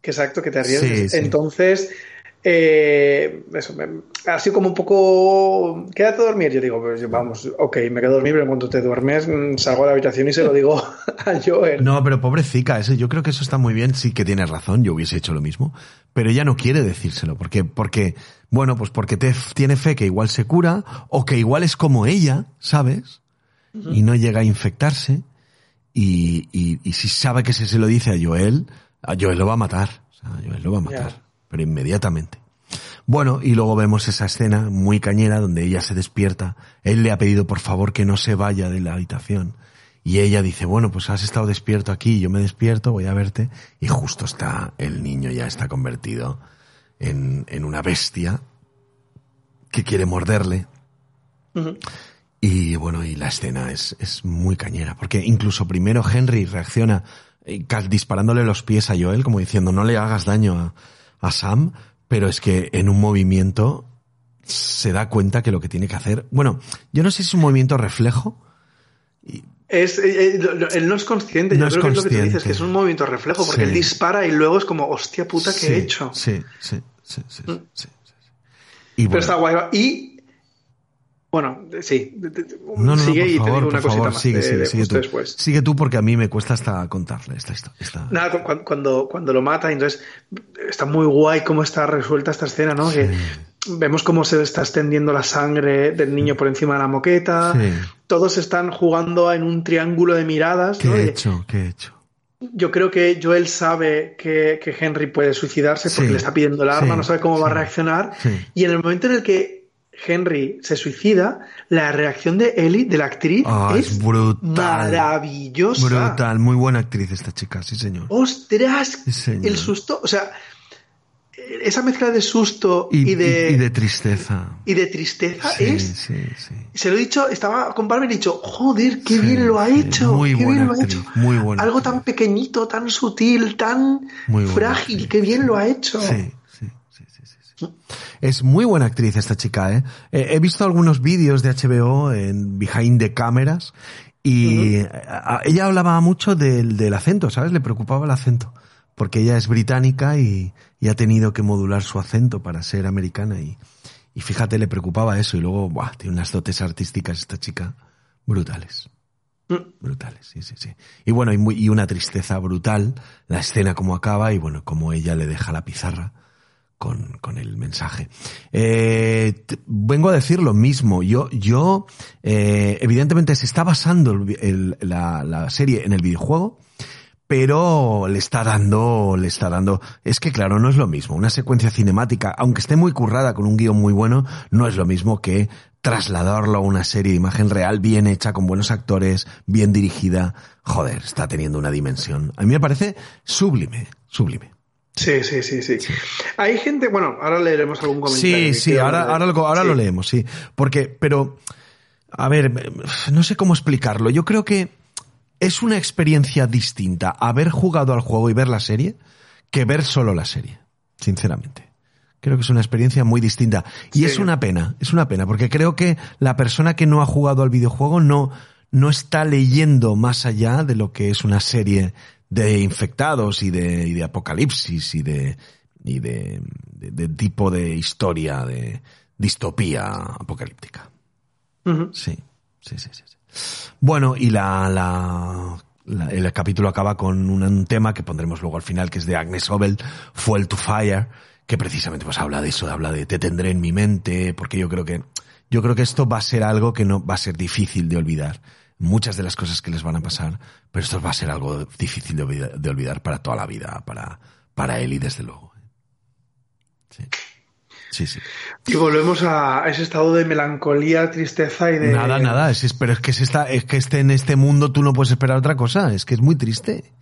que exacto, que te arriesgues. Sí, sí. Entonces, eh, eso, me- ha sido como un poco... Quédate a dormir. Yo digo, pues vamos, ok, me quedo a dormir, pero cuando te duermes mm, salgo a la habitación y se lo digo a Joel. No, pero pobrecita, ese, yo creo que eso está muy bien, sí que tienes razón, yo hubiese hecho lo mismo, pero ella no quiere decírselo, porque, porque, bueno, pues porque te, tiene fe que igual se cura, o que igual es como ella, ¿sabes? Y no llega a infectarse, y, y, y si sabe que si se lo dice a Joel, a Joel lo va a matar, o sea, a Joel lo va a matar. Pero inmediatamente. Bueno, y luego vemos esa escena muy cañera donde ella se despierta. Él le ha pedido por favor que no se vaya de la habitación. Y ella dice, bueno, pues has estado despierto aquí, yo me despierto, voy a verte. Y justo está, el niño ya está convertido en, en una bestia que quiere morderle. Ujú. Y bueno, y la escena es, es muy cañera, porque incluso primero Henry reacciona eh, disparándole los pies a Joel, como diciendo, no le hagas daño a, a Sam, pero es que en un movimiento se da cuenta que lo que tiene que hacer, bueno, yo no sé si es un movimiento reflejo, Es, eh, eh, él no es consciente, No yo es creo que es lo que tú consciente. dices, que es un movimiento reflejo, porque Sí. él dispara y luego es como, hostia puta, ¿qué sí, he hecho? Sí, sí, sí, sí, sí, Mm. sí, Pero está guay. Y, bueno, sí, no, no, no, sigue por y te favor, digo una cosita favor, más sigue, de- sigue, de sigue tú. después. Sigue tú porque a mí me cuesta hasta contarle esta historia. Esta... Nada, cu- cu- cuando, cuando lo mata, entonces está muy guay cómo está resuelta esta escena, ¿no? Que vemos cómo se está extendiendo la sangre del niño por encima de la moqueta. Sí. Todos están jugando en un triángulo de miradas. ¿Qué ¿no? he hecho? ¿Qué he hecho? Yo creo que Joel sabe que, que Henry puede suicidarse porque Sí. le está pidiendo el arma, Sí. no sabe cómo va a Sí. reaccionar. Sí. Y en el momento en el que Henry se suicida, la reacción de Ellie, de la actriz, Ah, es, es brutal. maravillosa. Brutal, muy buena actriz esta chica, sí señor. ¡Ostras! Sí, señor. el susto, o sea, esa mezcla de susto y, de, y de tristeza. y de tristeza Sí, es. sí, sí. Se lo he dicho, estaba con Barbie y he dicho, joder, qué bien lo ha hecho. muy qué buena bien lo ha hecho. muy buena Algo actriz. tan pequeñito, tan sutil, tan buena frágil, qué bien lo ha hecho. Sí. Es muy buena actriz esta chica, ¿eh? Eh, He visto algunos vídeos de HBO en Behind the Cameras y a- a- ella hablaba mucho del, del acento, ¿sabes? Le preocupaba el acento. Porque ella es británica y, y ha tenido que modular su acento para ser americana y, y fíjate, le preocupaba eso y luego, buah, tiene unas dotes artísticas esta chica brutales. Brutales, sí, sí, sí. Y bueno, y, muy- y una tristeza brutal, la escena como acaba y bueno, como ella le deja la pizarra con, con el mensaje. Eh, vengo a decir lo mismo. Yo, yo, eh, evidentemente se está basando el el- la, la serie en el videojuego, pero le está dando, le está dando, es que claro, no es lo mismo. Una secuencia cinemática, aunque esté muy currada con un guion muy bueno, no es lo mismo que trasladarlo a una serie de imagen real bien hecha, con buenos actores, bien dirigida. Joder, está teniendo una dimensión. A mí me parece sublime, sublime. Sí, sí, sí, sí. Hay gente, bueno, ahora leeremos algún comentario. Sí, sí, ahora, ahora, lo, ahora Sí. lo leemos, sí. Porque, pero, a ver, no sé cómo explicarlo. Yo creo que es una experiencia distinta haber jugado al juego y ver la serie que ver solo la serie, sinceramente. Creo que es una experiencia muy distinta. Y Sí. es una pena, es una pena, porque creo que la persona que no ha jugado al videojuego no, no está leyendo más allá de lo que es una serie de infectados y de, y de apocalipsis y de, y de, de- de tipo de historia de distopía apocalíptica. Sí, sí, sí, sí. sí. Bueno, y la, la, la- el capítulo acaba con un, un tema que pondremos luego al final, que es de Agnes Obel, Fuel to Fire, que precisamente pues habla de eso, habla de te tendré en mi mente, porque yo creo que, yo creo que esto va a ser algo que no va a ser difícil de olvidar. Muchas de las cosas que les van a pasar, pero esto va a ser algo difícil de olvidar, de olvidar para toda la vida, para, para Eli desde luego. Sí. Sí, sí. Y volvemos a ese estado de melancolía, tristeza y de. Nada, nada, es, pero es que es, esta, es que esté en este mundo tú no puedes esperar otra cosa, es que es muy triste.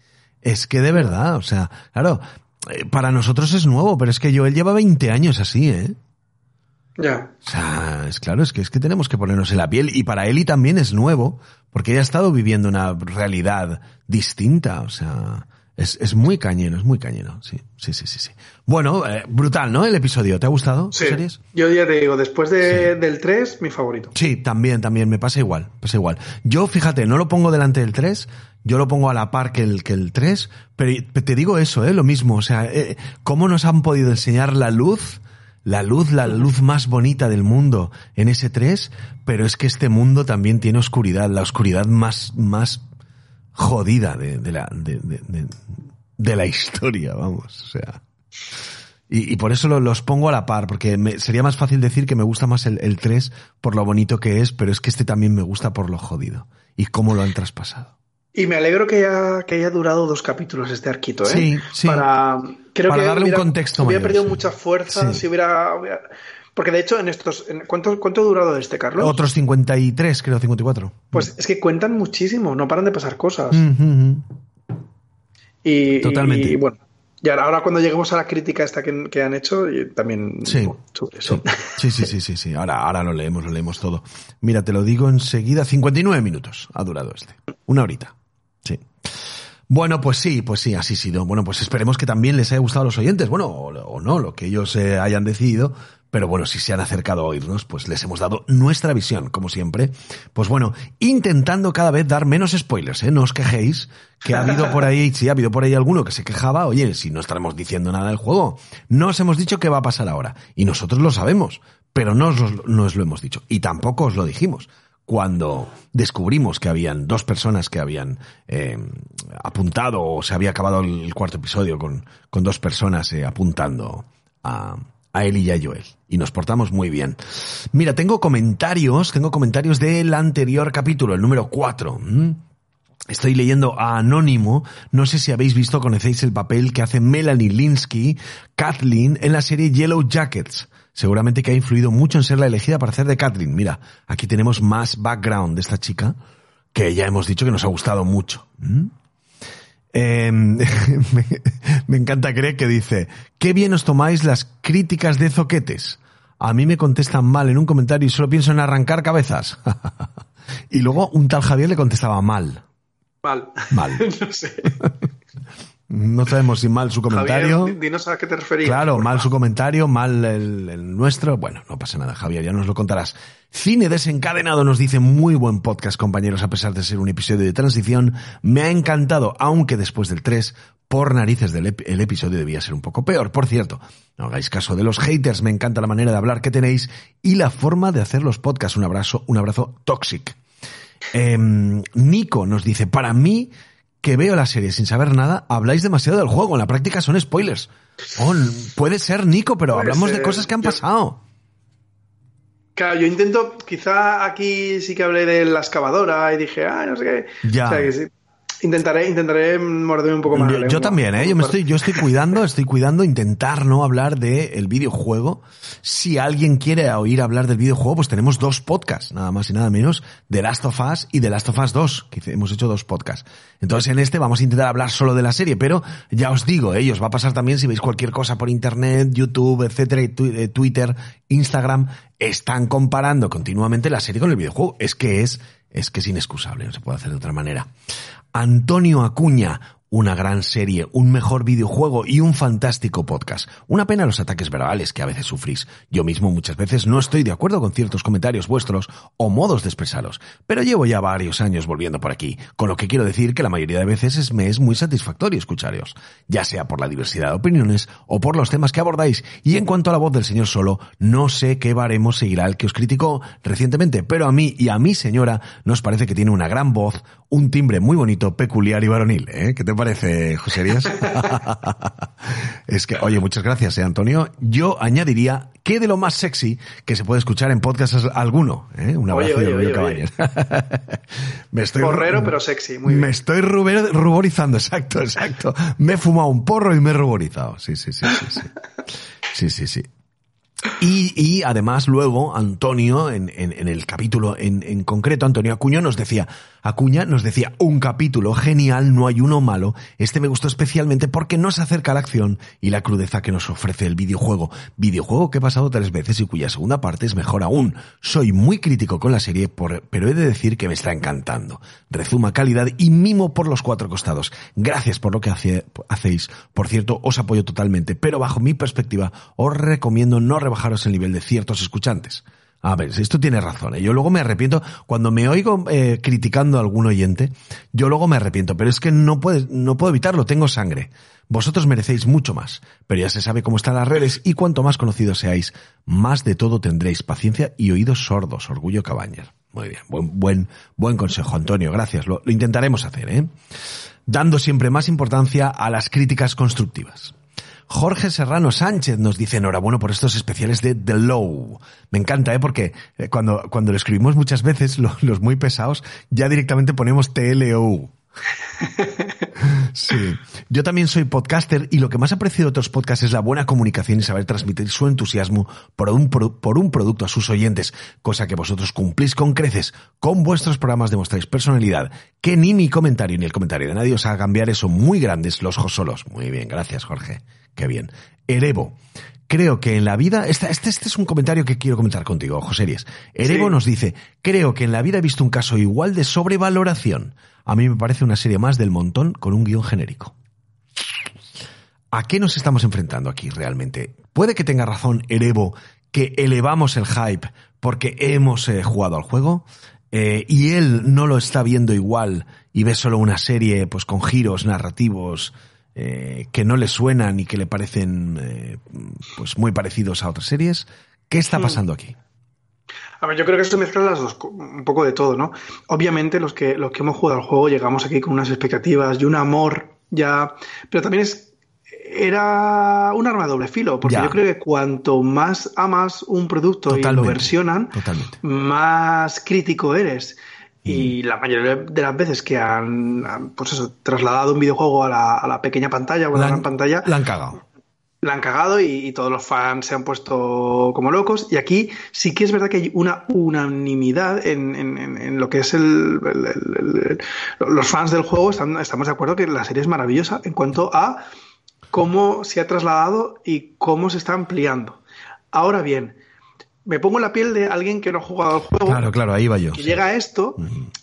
Es que de verdad, o sea, claro, eh, para nosotros es nuevo, pero es que Joel lleva 20 años así, ¿eh? Ya. O sea, es claro, es que es que tenemos que ponernos en la piel y para Eli también es nuevo, porque ella ha estado viviendo una realidad distinta, o sea, es, es muy cañero, es muy cañero, sí, sí, sí, sí, sí. Bueno, eh, brutal, ¿no? El episodio, ¿te ha gustado? Sí. series? Yo ya te digo, después de, del 3, mi favorito. Sí, también, también, me pasa igual, pasa igual. Yo, fíjate, no lo pongo delante del 3, yo lo pongo a la par que el, que el 3, pero te digo eso, ¿eh? Lo mismo, o sea, eh, ¿cómo nos han podido enseñar la luz? La luz, la luz más bonita del mundo en ese 3, pero es que este mundo también tiene oscuridad, la oscuridad más, más jodida de, la, de, la historia, vamos, o sea. Y, por eso lo- los pongo a la par, porque sería más fácil decir que me gusta más el, el 3 por lo bonito que es, pero es que este también me gusta por lo jodido y cómo lo han traspasado. Y me alegro que haya, que haya durado dos capítulos este arquito, ¿eh? Sí, sí. Para, creo Para que darle un contexto Hubiera mayor, perdido sí. mucha fuerza Sí. si hubiera, hubiera- Porque de hecho, en estos. en- ¿cuánto, ¿Cuánto ha durado este, Carlos? Otros 53, creo, 54. Pues es que cuentan muchísimo, no paran de pasar cosas. Mm. Y, Totalmente. Y, bueno, y ahora, ahora cuando lleguemos a la crítica esta que, que han hecho, también Sí. sobre eso. Sí, sí, sí, sí, sí. Ahora, ahora lo leemos, lo leemos todo. Mira, te lo digo enseguida. 59 minutos ha durado este. Una horita. Bueno, pues sí, pues sí, así ha sido. Bueno, pues esperemos que también les haya gustado a los oyentes. Bueno, o, no, lo que ellos eh, hayan decidido. Pero bueno, si se han acercado a oírnos, pues les hemos dado nuestra visión, como siempre. Pues bueno, intentando cada vez dar menos spoilers, ¿eh? No os quejéis, que ha habido por ahí, sí, ha habido por ahí alguno que se quejaba, oye, si no estaremos diciendo nada del juego, no os hemos dicho qué va a pasar ahora. Y nosotros lo sabemos, pero no os, no os lo hemos dicho. Y tampoco os lo dijimos. Cuando descubrimos que habían dos personas que habían eh, apuntado o se había acabado el cuarto episodio con, con dos personas eh, apuntando a, a él y a Joel. Y nos portamos muy bien. Mira, tengo comentarios, tengo comentarios del anterior capítulo, el número 4. Estoy leyendo a Anónimo. No sé si habéis visto, conocéis el papel que hace Melanie Linsky, Kathleen, en la serie Yellow Jackets. Seguramente que ha influido mucho en ser la elegida para hacer de Kathleen. Mira, aquí tenemos más background de esta chica, que ya hemos dicho que nos ha gustado mucho. ¿Mm? Eh, me, me encanta creer que dice, qué bien os tomáis las críticas de zoquetes. A mí me contestan mal en un comentario y solo pienso en arrancar cabezas. y luego un tal Javier le contestaba mal. Mal. Mal. no sé. No sabemos si mal su comentario. Javier, dinos a qué te referías. Claro, mal su comentario, mal el, el nuestro. Bueno, no pasa nada, Javier, ya nos lo contarás. Cine desencadenado nos dice muy buen podcast, compañeros, a pesar de ser un episodio de transición. Me ha encantado, aunque después del 3, por narices del ep- el episodio debía ser un poco peor. Por cierto, no hagáis caso de los haters, me encanta la manera de hablar que tenéis y la forma de hacer los podcasts. Un abrazo, un abrazo toxic. Em, Nico nos dice, para mí, que veo la serie sin saber nada, habláis demasiado del juego. En la práctica son spoilers. Oh, puede ser, Nico, pero hablamos de cosas que han pasado. Claro, yo intento, quizá aquí sí que hablé de la excavadora y dije, ah, no sé qué. Ya. O sea, que sí. Intentaré, intentaré morderme un poco más. Yo, yo también, ¿eh? Yo me estoy, yo estoy cuidando, estoy cuidando intentar no hablar del videojuego. Si alguien quiere oír hablar del videojuego, pues tenemos dos podcasts, nada más y nada menos, de Last of Us y de Last of Us 2, que hemos hecho dos podcasts. Entonces en este vamos a intentar hablar solo de la serie, pero ya os digo, ellos va a pasar también si veis cualquier cosa por internet, YouTube, etcétera, eh, Twitter, Instagram, están comparando continuamente la serie con el videojuego. Es que es, es que es inexcusable, no se puede hacer de otra manera. Antonio Acuña, una gran serie, un mejor videojuego y un fantástico podcast. Una pena los ataques verbales que a veces sufrís. Yo mismo muchas veces no estoy de acuerdo con ciertos comentarios vuestros o modos de expresarlos, pero llevo ya varios años volviendo por aquí, con lo que quiero decir que la mayoría de veces es, me es muy satisfactorio escucharos, ya sea por la diversidad de opiniones o por los temas que abordáis. Y en cuanto a la voz del señor Solo, no sé qué baremos seguirá el que os criticó recientemente, pero a mí y a mi señora nos parece que tiene una gran voz, un timbre muy bonito, peculiar y varonil. ¿eh? ¿Qué te parece, José Díaz? es que, oye, muchas gracias, ¿eh, Antonio. Yo añadiría que de lo más sexy que se puede escuchar en podcast alguno. ¿eh? Un abrazo Oye, de oye, Cabañas. me estoy Porrero, pero sexy, muy me estoy ruber- ruborizando, exacto, exacto. Me he fumado un porro y me he ruborizado. Sí, sí, sí, sí, sí. Sí, sí, sí. Y, y además luego Antonio, en, en, en el capítulo en, en concreto, Antonio Acuña nos decía, Acuña nos decía, un capítulo genial, no hay uno malo. Este me gustó especialmente porque no se acerca a la acción y la crudeza que nos ofrece el videojuego. Videojuego que he pasado tres veces y cuya segunda parte es mejor aún. Soy muy crítico con la serie, por- pero he de decir que me está encantando. Rezuma calidad y mimo por los cuatro costados. Gracias por lo que hacéis. Por cierto, os apoyo totalmente, pero bajo mi perspectiva os recomiendo no rebajaros el nivel de ciertos escuchantes. A ver, esto tiene razón. ¿eh? Yo luego me arrepiento, cuando me oigo eh, criticando a algún oyente, yo luego me arrepiento, pero es que no, no puedo evitarlo, tengo sangre. Vosotros merecéis mucho más, pero ya se sabe cómo están las redes y cuanto más conocidos seáis, más de todo tendréis paciencia y oídos sordos. Orgullo Cabañas. Muy bien, buen, buen, buen consejo, Antonio, gracias. Lo, lo intentaremos hacer, ¿eh? Dando siempre más importancia a las críticas constructivas. Jorge Serrano Sánchez nos dice enhorabuena por estos especiales de The Low. Me encanta, ¿eh? Porque eh, cuando, cuando lo escribimos muchas veces, lo- los muy pesados, ya directamente ponemos TLO. Sí. Yo también soy podcaster y lo que más aprecio de otros podcasts es la buena comunicación y saber transmitir su entusiasmo por un, por un producto a sus oyentes, cosa que vosotros cumplís con creces. Con vuestros programas demostráis personalidad, que ni mi comentario ni el comentario de nadie os haga cambiar eso muy grandes los josolos. Muy bien, gracias Jorge. Qué bien. Erevo. Creo que en la vida, este, este, este es un comentario que quiero comentar contigo, José Ries. Erevo Sí. nos dice, creo que en la vida he visto un caso igual de sobrevaloración. A mí me parece una serie más del montón con un guion genérico. ¿A qué nos estamos enfrentando aquí realmente? Puede que tenga razón Erevo que elevamos el hype porque hemos eh, jugado al juego eh, y él no lo está viendo igual y ve solo una serie pues con giros narrativos eh, que no le suenan y que le parecen eh, pues muy parecidos a otras series. ¿Qué está pasando aquí? A ver, yo creo que esto mezcla las dos, un poco de todo, ¿no? Obviamente los que, los que hemos jugado al juego llegamos aquí con unas expectativas y un amor ya, pero también es era un arma de doble filo, porque Ya. yo creo que cuanto más amas un producto y Totalmente, lo versionan, totalmente. más crítico eres. Y la mayoría de las veces que han, han, pues eso, trasladado un videojuego a la, a la pequeña pantalla o a la gran pantalla, La han cagado. la han cagado y, y todos los fans se han puesto como locos. Y aquí sí que es verdad que hay una unanimidad en, en- en- en lo que es el, el- el- el- los fans del juego. Están, estamos de acuerdo que la serie es maravillosa en cuanto a cómo se ha trasladado y cómo se está ampliando. Ahora bien, me pongo en la piel de alguien que no ha jugado al juego Claro, claro, ahí va yo. que sí. llega a esto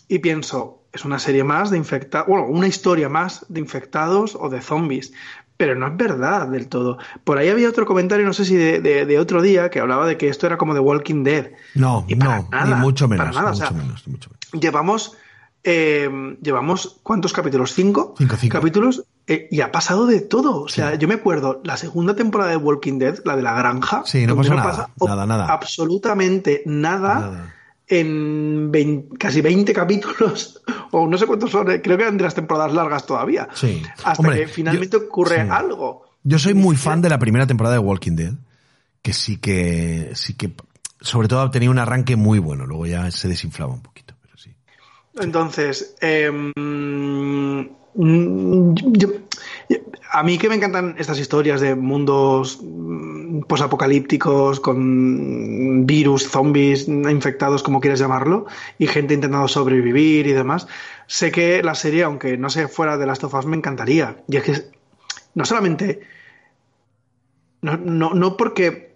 y pienso, es una serie más de infectados, bueno, una historia más de infectados o de zombies. Pero no es verdad del todo. Por ahí había otro comentario, no sé si de, de- de otro día, que hablaba de que esto era como The Walking Dead. No, Y para no, nada, ni mucho para menos. nada, o mucho sea, menos, mucho menos. Llevamos, eh, llevamos ¿cuántos capítulos? ¿Cinco? Cinco, cinco. capítulos eh, y ha pasado de todo. O sea, Sí. yo me acuerdo la segunda temporada de Walking Dead, la de la granja. Sí, no pasó nada, pasa nada, nada. Absolutamente nada. Nada. en casi 20 capítulos, o no sé cuántos son, eh, creo que eran de las temporadas largas todavía. Sí. Hasta que finalmente ocurre algo. Yo soy muy fan de la primera temporada de Walking Dead, que sí que, sí que, sobre todo tenía un arranque muy bueno, luego ya se desinflaba un poquito, pero sí. Entonces, eh, a mí que me encantan estas historias de mundos mm, posapocalípticos con virus, zombies, infectados, como quieras llamarlo, y gente intentando sobrevivir y demás. Sé que la serie, aunque no sea fuera de las tofas, me encantaría. Y es que no solamente. No, no, porque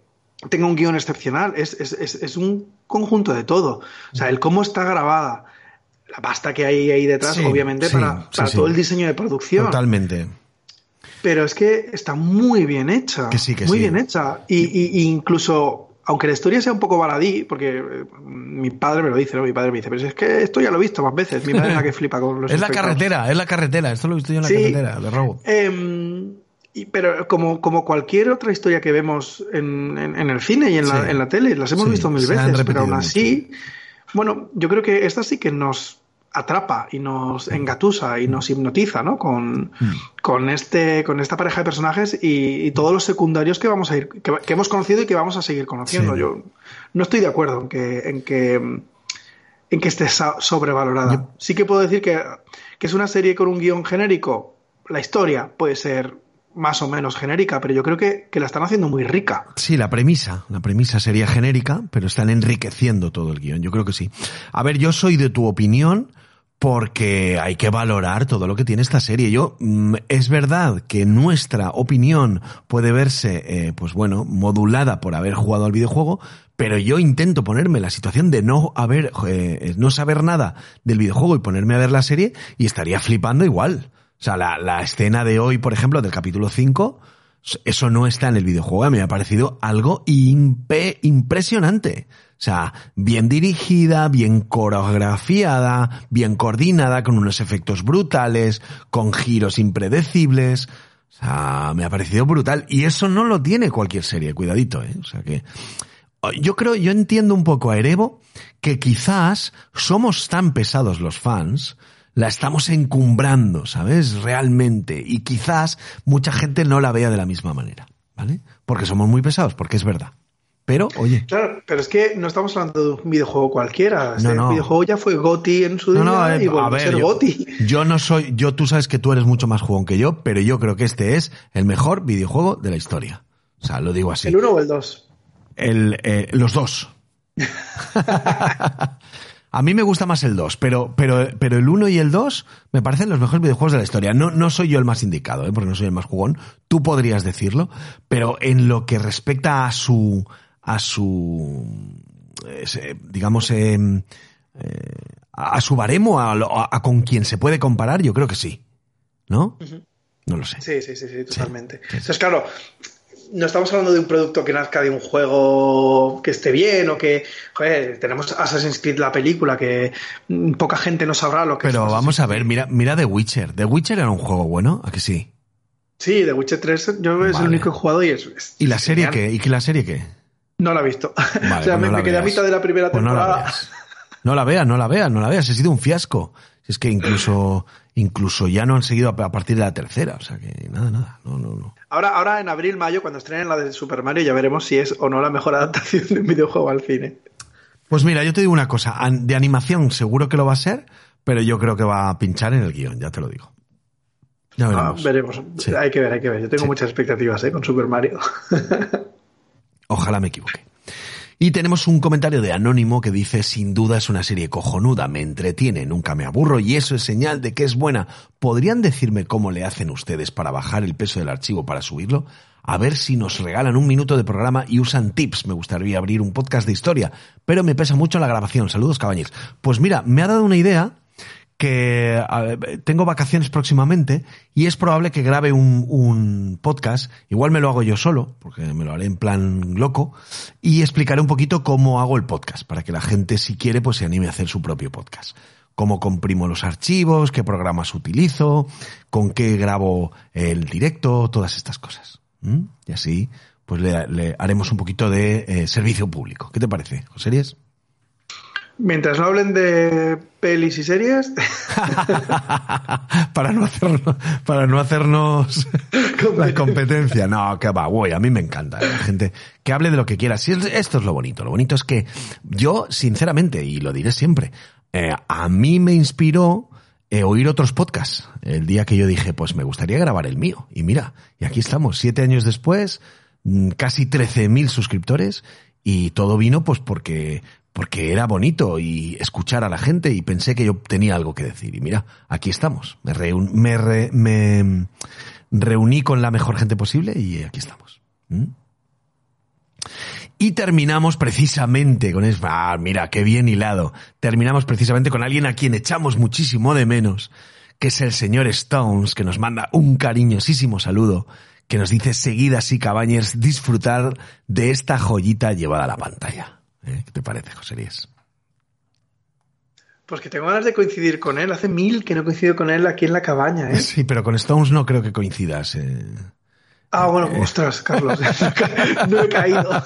tenga un guion excepcional, es, es, un conjunto de todo. O sea, el cómo está grabada, la pasta que hay ahí detrás, obviamente, para, todo el diseño de producción. Totalmente. Pero es que está muy bien hecha. Que sí, que muy bien hecha. Y, incluso, aunque la historia sea un poco baladí, porque eh, mi padre me lo dice, ¿no? Mi padre me dice, pero es que esto ya lo he visto más veces. Mi madre es la que flipa con los Es la carretera, es la carretera. Esto lo he visto yo en la carretera, de robo. Em, pero como, como cualquier otra historia que vemos en, el cine y en, la, en la tele, las hemos visto mil veces, pero aún así, bueno, yo creo que esta sí que nos atrapa y nos engatusa y nos hipnotiza, ¿no? Con, mm. con, este, con esta pareja de personajes y, todos los secundarios que vamos a ir, que, hemos conocido y que vamos a seguir conociendo. Yo no estoy de acuerdo en que, en que, en que esté sobrevalorada. Sí que puedo decir que, que es una serie con un guion genérico. La historia puede ser más o menos genérica, pero yo creo que, que, la están haciendo muy rica. Sí, la premisa, la premisa sería genérica, pero están enriqueciendo todo el guion, yo creo que sí. A ver, yo soy de tu opinión, porque hay que valorar todo lo que tiene esta serie. Yo, mm, es verdad que nuestra opinión puede verse, eh, pues bueno, modulada por haber jugado al videojuego, pero yo intento ponerme la situación de no haber, eh, no saber nada del videojuego y ponerme a ver la serie y estaría flipando igual. O sea, la, la escena de hoy, por ejemplo, del capítulo 5, eso no está en el videojuego. A mí me ha parecido algo impresionante. O sea, bien dirigida, bien coreografiada, bien coordinada, con unos efectos brutales, con giros impredecibles. O sea, me ha parecido brutal. Y eso no lo tiene cualquier serie, cuidadito, ¿eh? O sea que... Yo creo, yo entiendo un poco a Erebo que quizás somos tan pesados los fans, la estamos encumbrando, ¿sabes? Realmente. Y quizás mucha gente no la vea de la misma manera, ¿vale? Porque somos muy pesados, porque es verdad. Pero, oye. Claro, pero es que no estamos hablando de un videojuego cualquiera. Este videojuego ya fue GOTI en su día no, y a, ver, ser yo, Yo no soy, yo tú sabes que tú eres mucho más jugón que yo, pero yo creo que este es el mejor videojuego de la historia. O sea, lo digo así. ¿El uno o el dos? El, eh, los dos. a mí me gusta más el 2, pero, pero, pero el 1 y el 2 me parecen los mejores videojuegos de la historia. No, no soy yo el más indicado, ¿eh? porque no soy el más jugón. Tú podrías decirlo, pero en lo que respecta a su, a su, digamos, em, eh, a su baremo, a, con quien se puede comparar, yo creo que sí. ¿No? No lo sé. Sí, sí, sí, sí totalmente. Entonces, claro, no estamos hablando de un producto que nazca de un juego que esté bien o que, joder, tenemos Assassin's Creed la película que poca gente no sabrá lo que Pero vamos a ver, mira, mira The Witcher. The Witcher era un juego bueno, ¿a que sí? Sí, The Witcher 3 yo es el único que he jugado y es... ¿Y la serie qué? ¿Y la serie qué? No la he visto. o sea, pues me, quedé a mitad de la primera pues temporada. no, la veas, no la veas, no la veas. Ha sido un fiasco. Es que incluso, incluso ya no han seguido a partir de la tercera. O sea que nada, nada. No, no, no. Ahora, ahora en abril, mayo, cuando estrenen la de Super Mario, ya veremos si es o no la mejor adaptación de un videojuego al cine. Pues mira, yo te digo una cosa. De animación seguro que lo va a ser, pero yo creo que va a pinchar en el guion, ya te lo digo. Ya ah, veremos. Hay que ver, hay que ver. Yo tengo muchas expectativas ¿eh? con Super Mario. Ojalá me equivoque. Y tenemos un comentario de Anónimo que dice, sin duda es una serie cojonuda, me entretiene, nunca me aburro y eso es señal de que es buena. ¿Podrían decirme cómo le hacen ustedes para bajar el peso del archivo para subirlo? A ver si nos regalan un minuto de programa y usan tips. Me gustaría abrir un podcast de historia, pero me pesa mucho la grabación. Saludos, cabañers. Pues mira, me ha dado una idea que tengo vacaciones próximamente y es probable que grabe un, un, podcast, igual me lo hago yo solo, porque me lo haré en plan loco, y explicaré un poquito cómo hago el podcast, para que la gente si quiere pues se anime a hacer su propio podcast. Cómo comprimo los archivos, qué programas utilizo, con qué grabo el directo, todas estas cosas. Y así pues le, haremos un poquito de eh, servicio público. ¿Qué te parece, José Mientras no hablen de pelis y series. para no hacernos, para no hacernos la competencia. No, que va, güey, a mí me encanta la gente que hable de lo que quiera. Si esto es lo bonito. Lo bonito es que yo, sinceramente, y lo diré siempre, eh, a mí me inspiró eh, oír otros podcasts. El día que yo dije, pues me gustaría grabar el mío. Y mira, y aquí estamos, siete años después, mm, casi 13.000 suscriptores y todo vino pues porque porque era bonito y escuchar a la gente y pensé que yo tenía algo que decir. Y mira, aquí estamos. Me, me, me reuní con la mejor gente posible y aquí estamos. ¿Mm? Y terminamos precisamente con eso. Ah, mira, qué bien hilado. Terminamos precisamente con alguien a quien echamos muchísimo de menos, que es el señor Stones, que nos manda un cariñosísimo saludo, que nos dice seguidas así, Cabañers, disfrutar de esta joyita llevada a la pantalla. ¿Eh? ¿Qué te parece, José Luis? Pues que tengo ganas de coincidir con él. Hace mil que no coincido con él aquí en la cabaña. ¿eh? Sí, pero con Stones no creo que coincidas. Eh. Ah, bueno, ostras, Carlos. no he caído.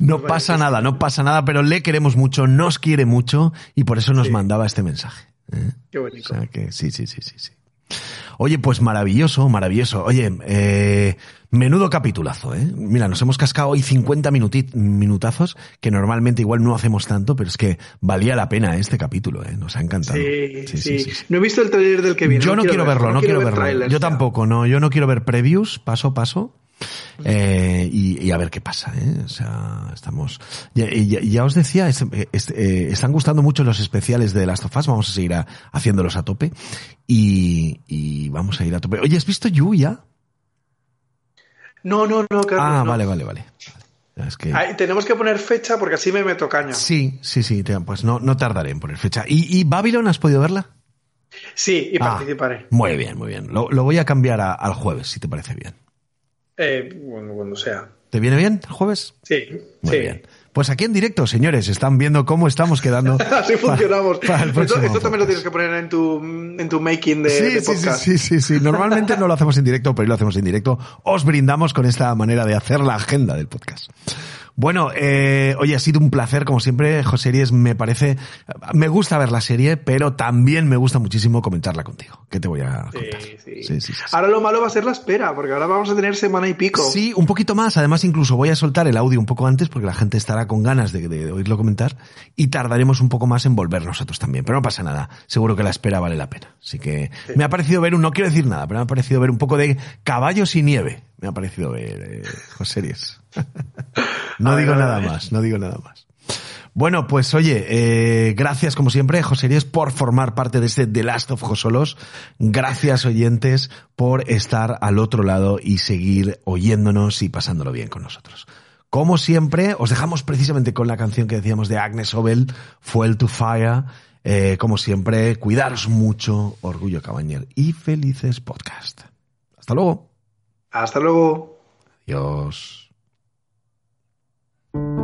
No pasa nada, no pasa nada, pero le queremos mucho, nos quiere mucho y por eso nos mandaba este mensaje. Qué bonito. O sea que sí, sí, sí, sí, sí. Oye, pues maravilloso, maravilloso. Oye, eh, menudo capitulazo, ¿eh? Mira, nos hemos cascado hoy 50 minutazos, que normalmente igual no hacemos tanto, pero es que valía la pena este capítulo, ¿eh? Nos ha encantado. Sí, sí. No he visto el trailer del que viene. Yo no, quiero, verlo, no quiero, verlo. yo tampoco, no. Yo no quiero ver previews, paso a paso. Eh, y, a ver qué pasa, ¿eh? O sea, estamos... Ya, ya, os decía, eh, están gustando mucho los especiales de Last of Us, vamos a seguir haciéndolos a tope. Y, vamos a ir a tope. Oye, ¿has visto You ya? No, no, no, Carlos, Ah, vale, vale, vale. tenemos que poner fecha porque así me meto caña. Sí, sí, sí, pues no, no tardaré en poner fecha. ¿Y, y Babylon has podido verla? Sí, y ah, participaré. Muy bien, muy bien. Lo, voy a cambiar al jueves, si te parece bien. Eh, cuando sea. ¿Te viene bien el jueves? Sí. Muy bien. Pues aquí en directo, señores, están viendo cómo estamos quedando. Así funcionamos. esto, también lo tienes que poner en tu, en tu making de, sí, podcast. Sí, sí, sí, sí. Normalmente no lo hacemos en directo, pero hoy lo hacemos en directo. Os brindamos con esta manera de hacer la agenda del podcast. Bueno, eh, oye, ha sido un placer, como siempre, José Ries, me parece, me gusta ver la serie, pero también me gusta muchísimo comentarla contigo. ¿Qué te voy a contar? Sí, sí. Sí, ahora lo malo va a ser la espera, porque ahora vamos a tener semana y pico. Sí, un poquito más. Además, incluso voy a soltar el audio un poco antes, porque la gente estará con ganas de, de oírlo comentar, y tardaremos un poco más en volver nosotros también. Pero no pasa nada. Seguro que la espera vale la pena. Así que me ha parecido ver un, no quiero decir nada, pero me ha parecido ver un poco de caballos y nieve. Me ha parecido ver, eh, José Ries. No digo nada más, no digo nada más. Bueno, pues oye, eh, gracias como siempre, José Ries, por formar parte de este The Last of Josolos. Gracias, oyentes, por estar al otro lado y seguir oyéndonos y pasándolo bien con nosotros. Como siempre, os dejamos precisamente con la canción que decíamos de Agnes Obel, Fuel to Fire. Eh, como siempre, cuidaros mucho, Orgullo Cabañer y felices podcast. Hasta luego. Hasta luego. Adiós. Thank you.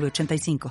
85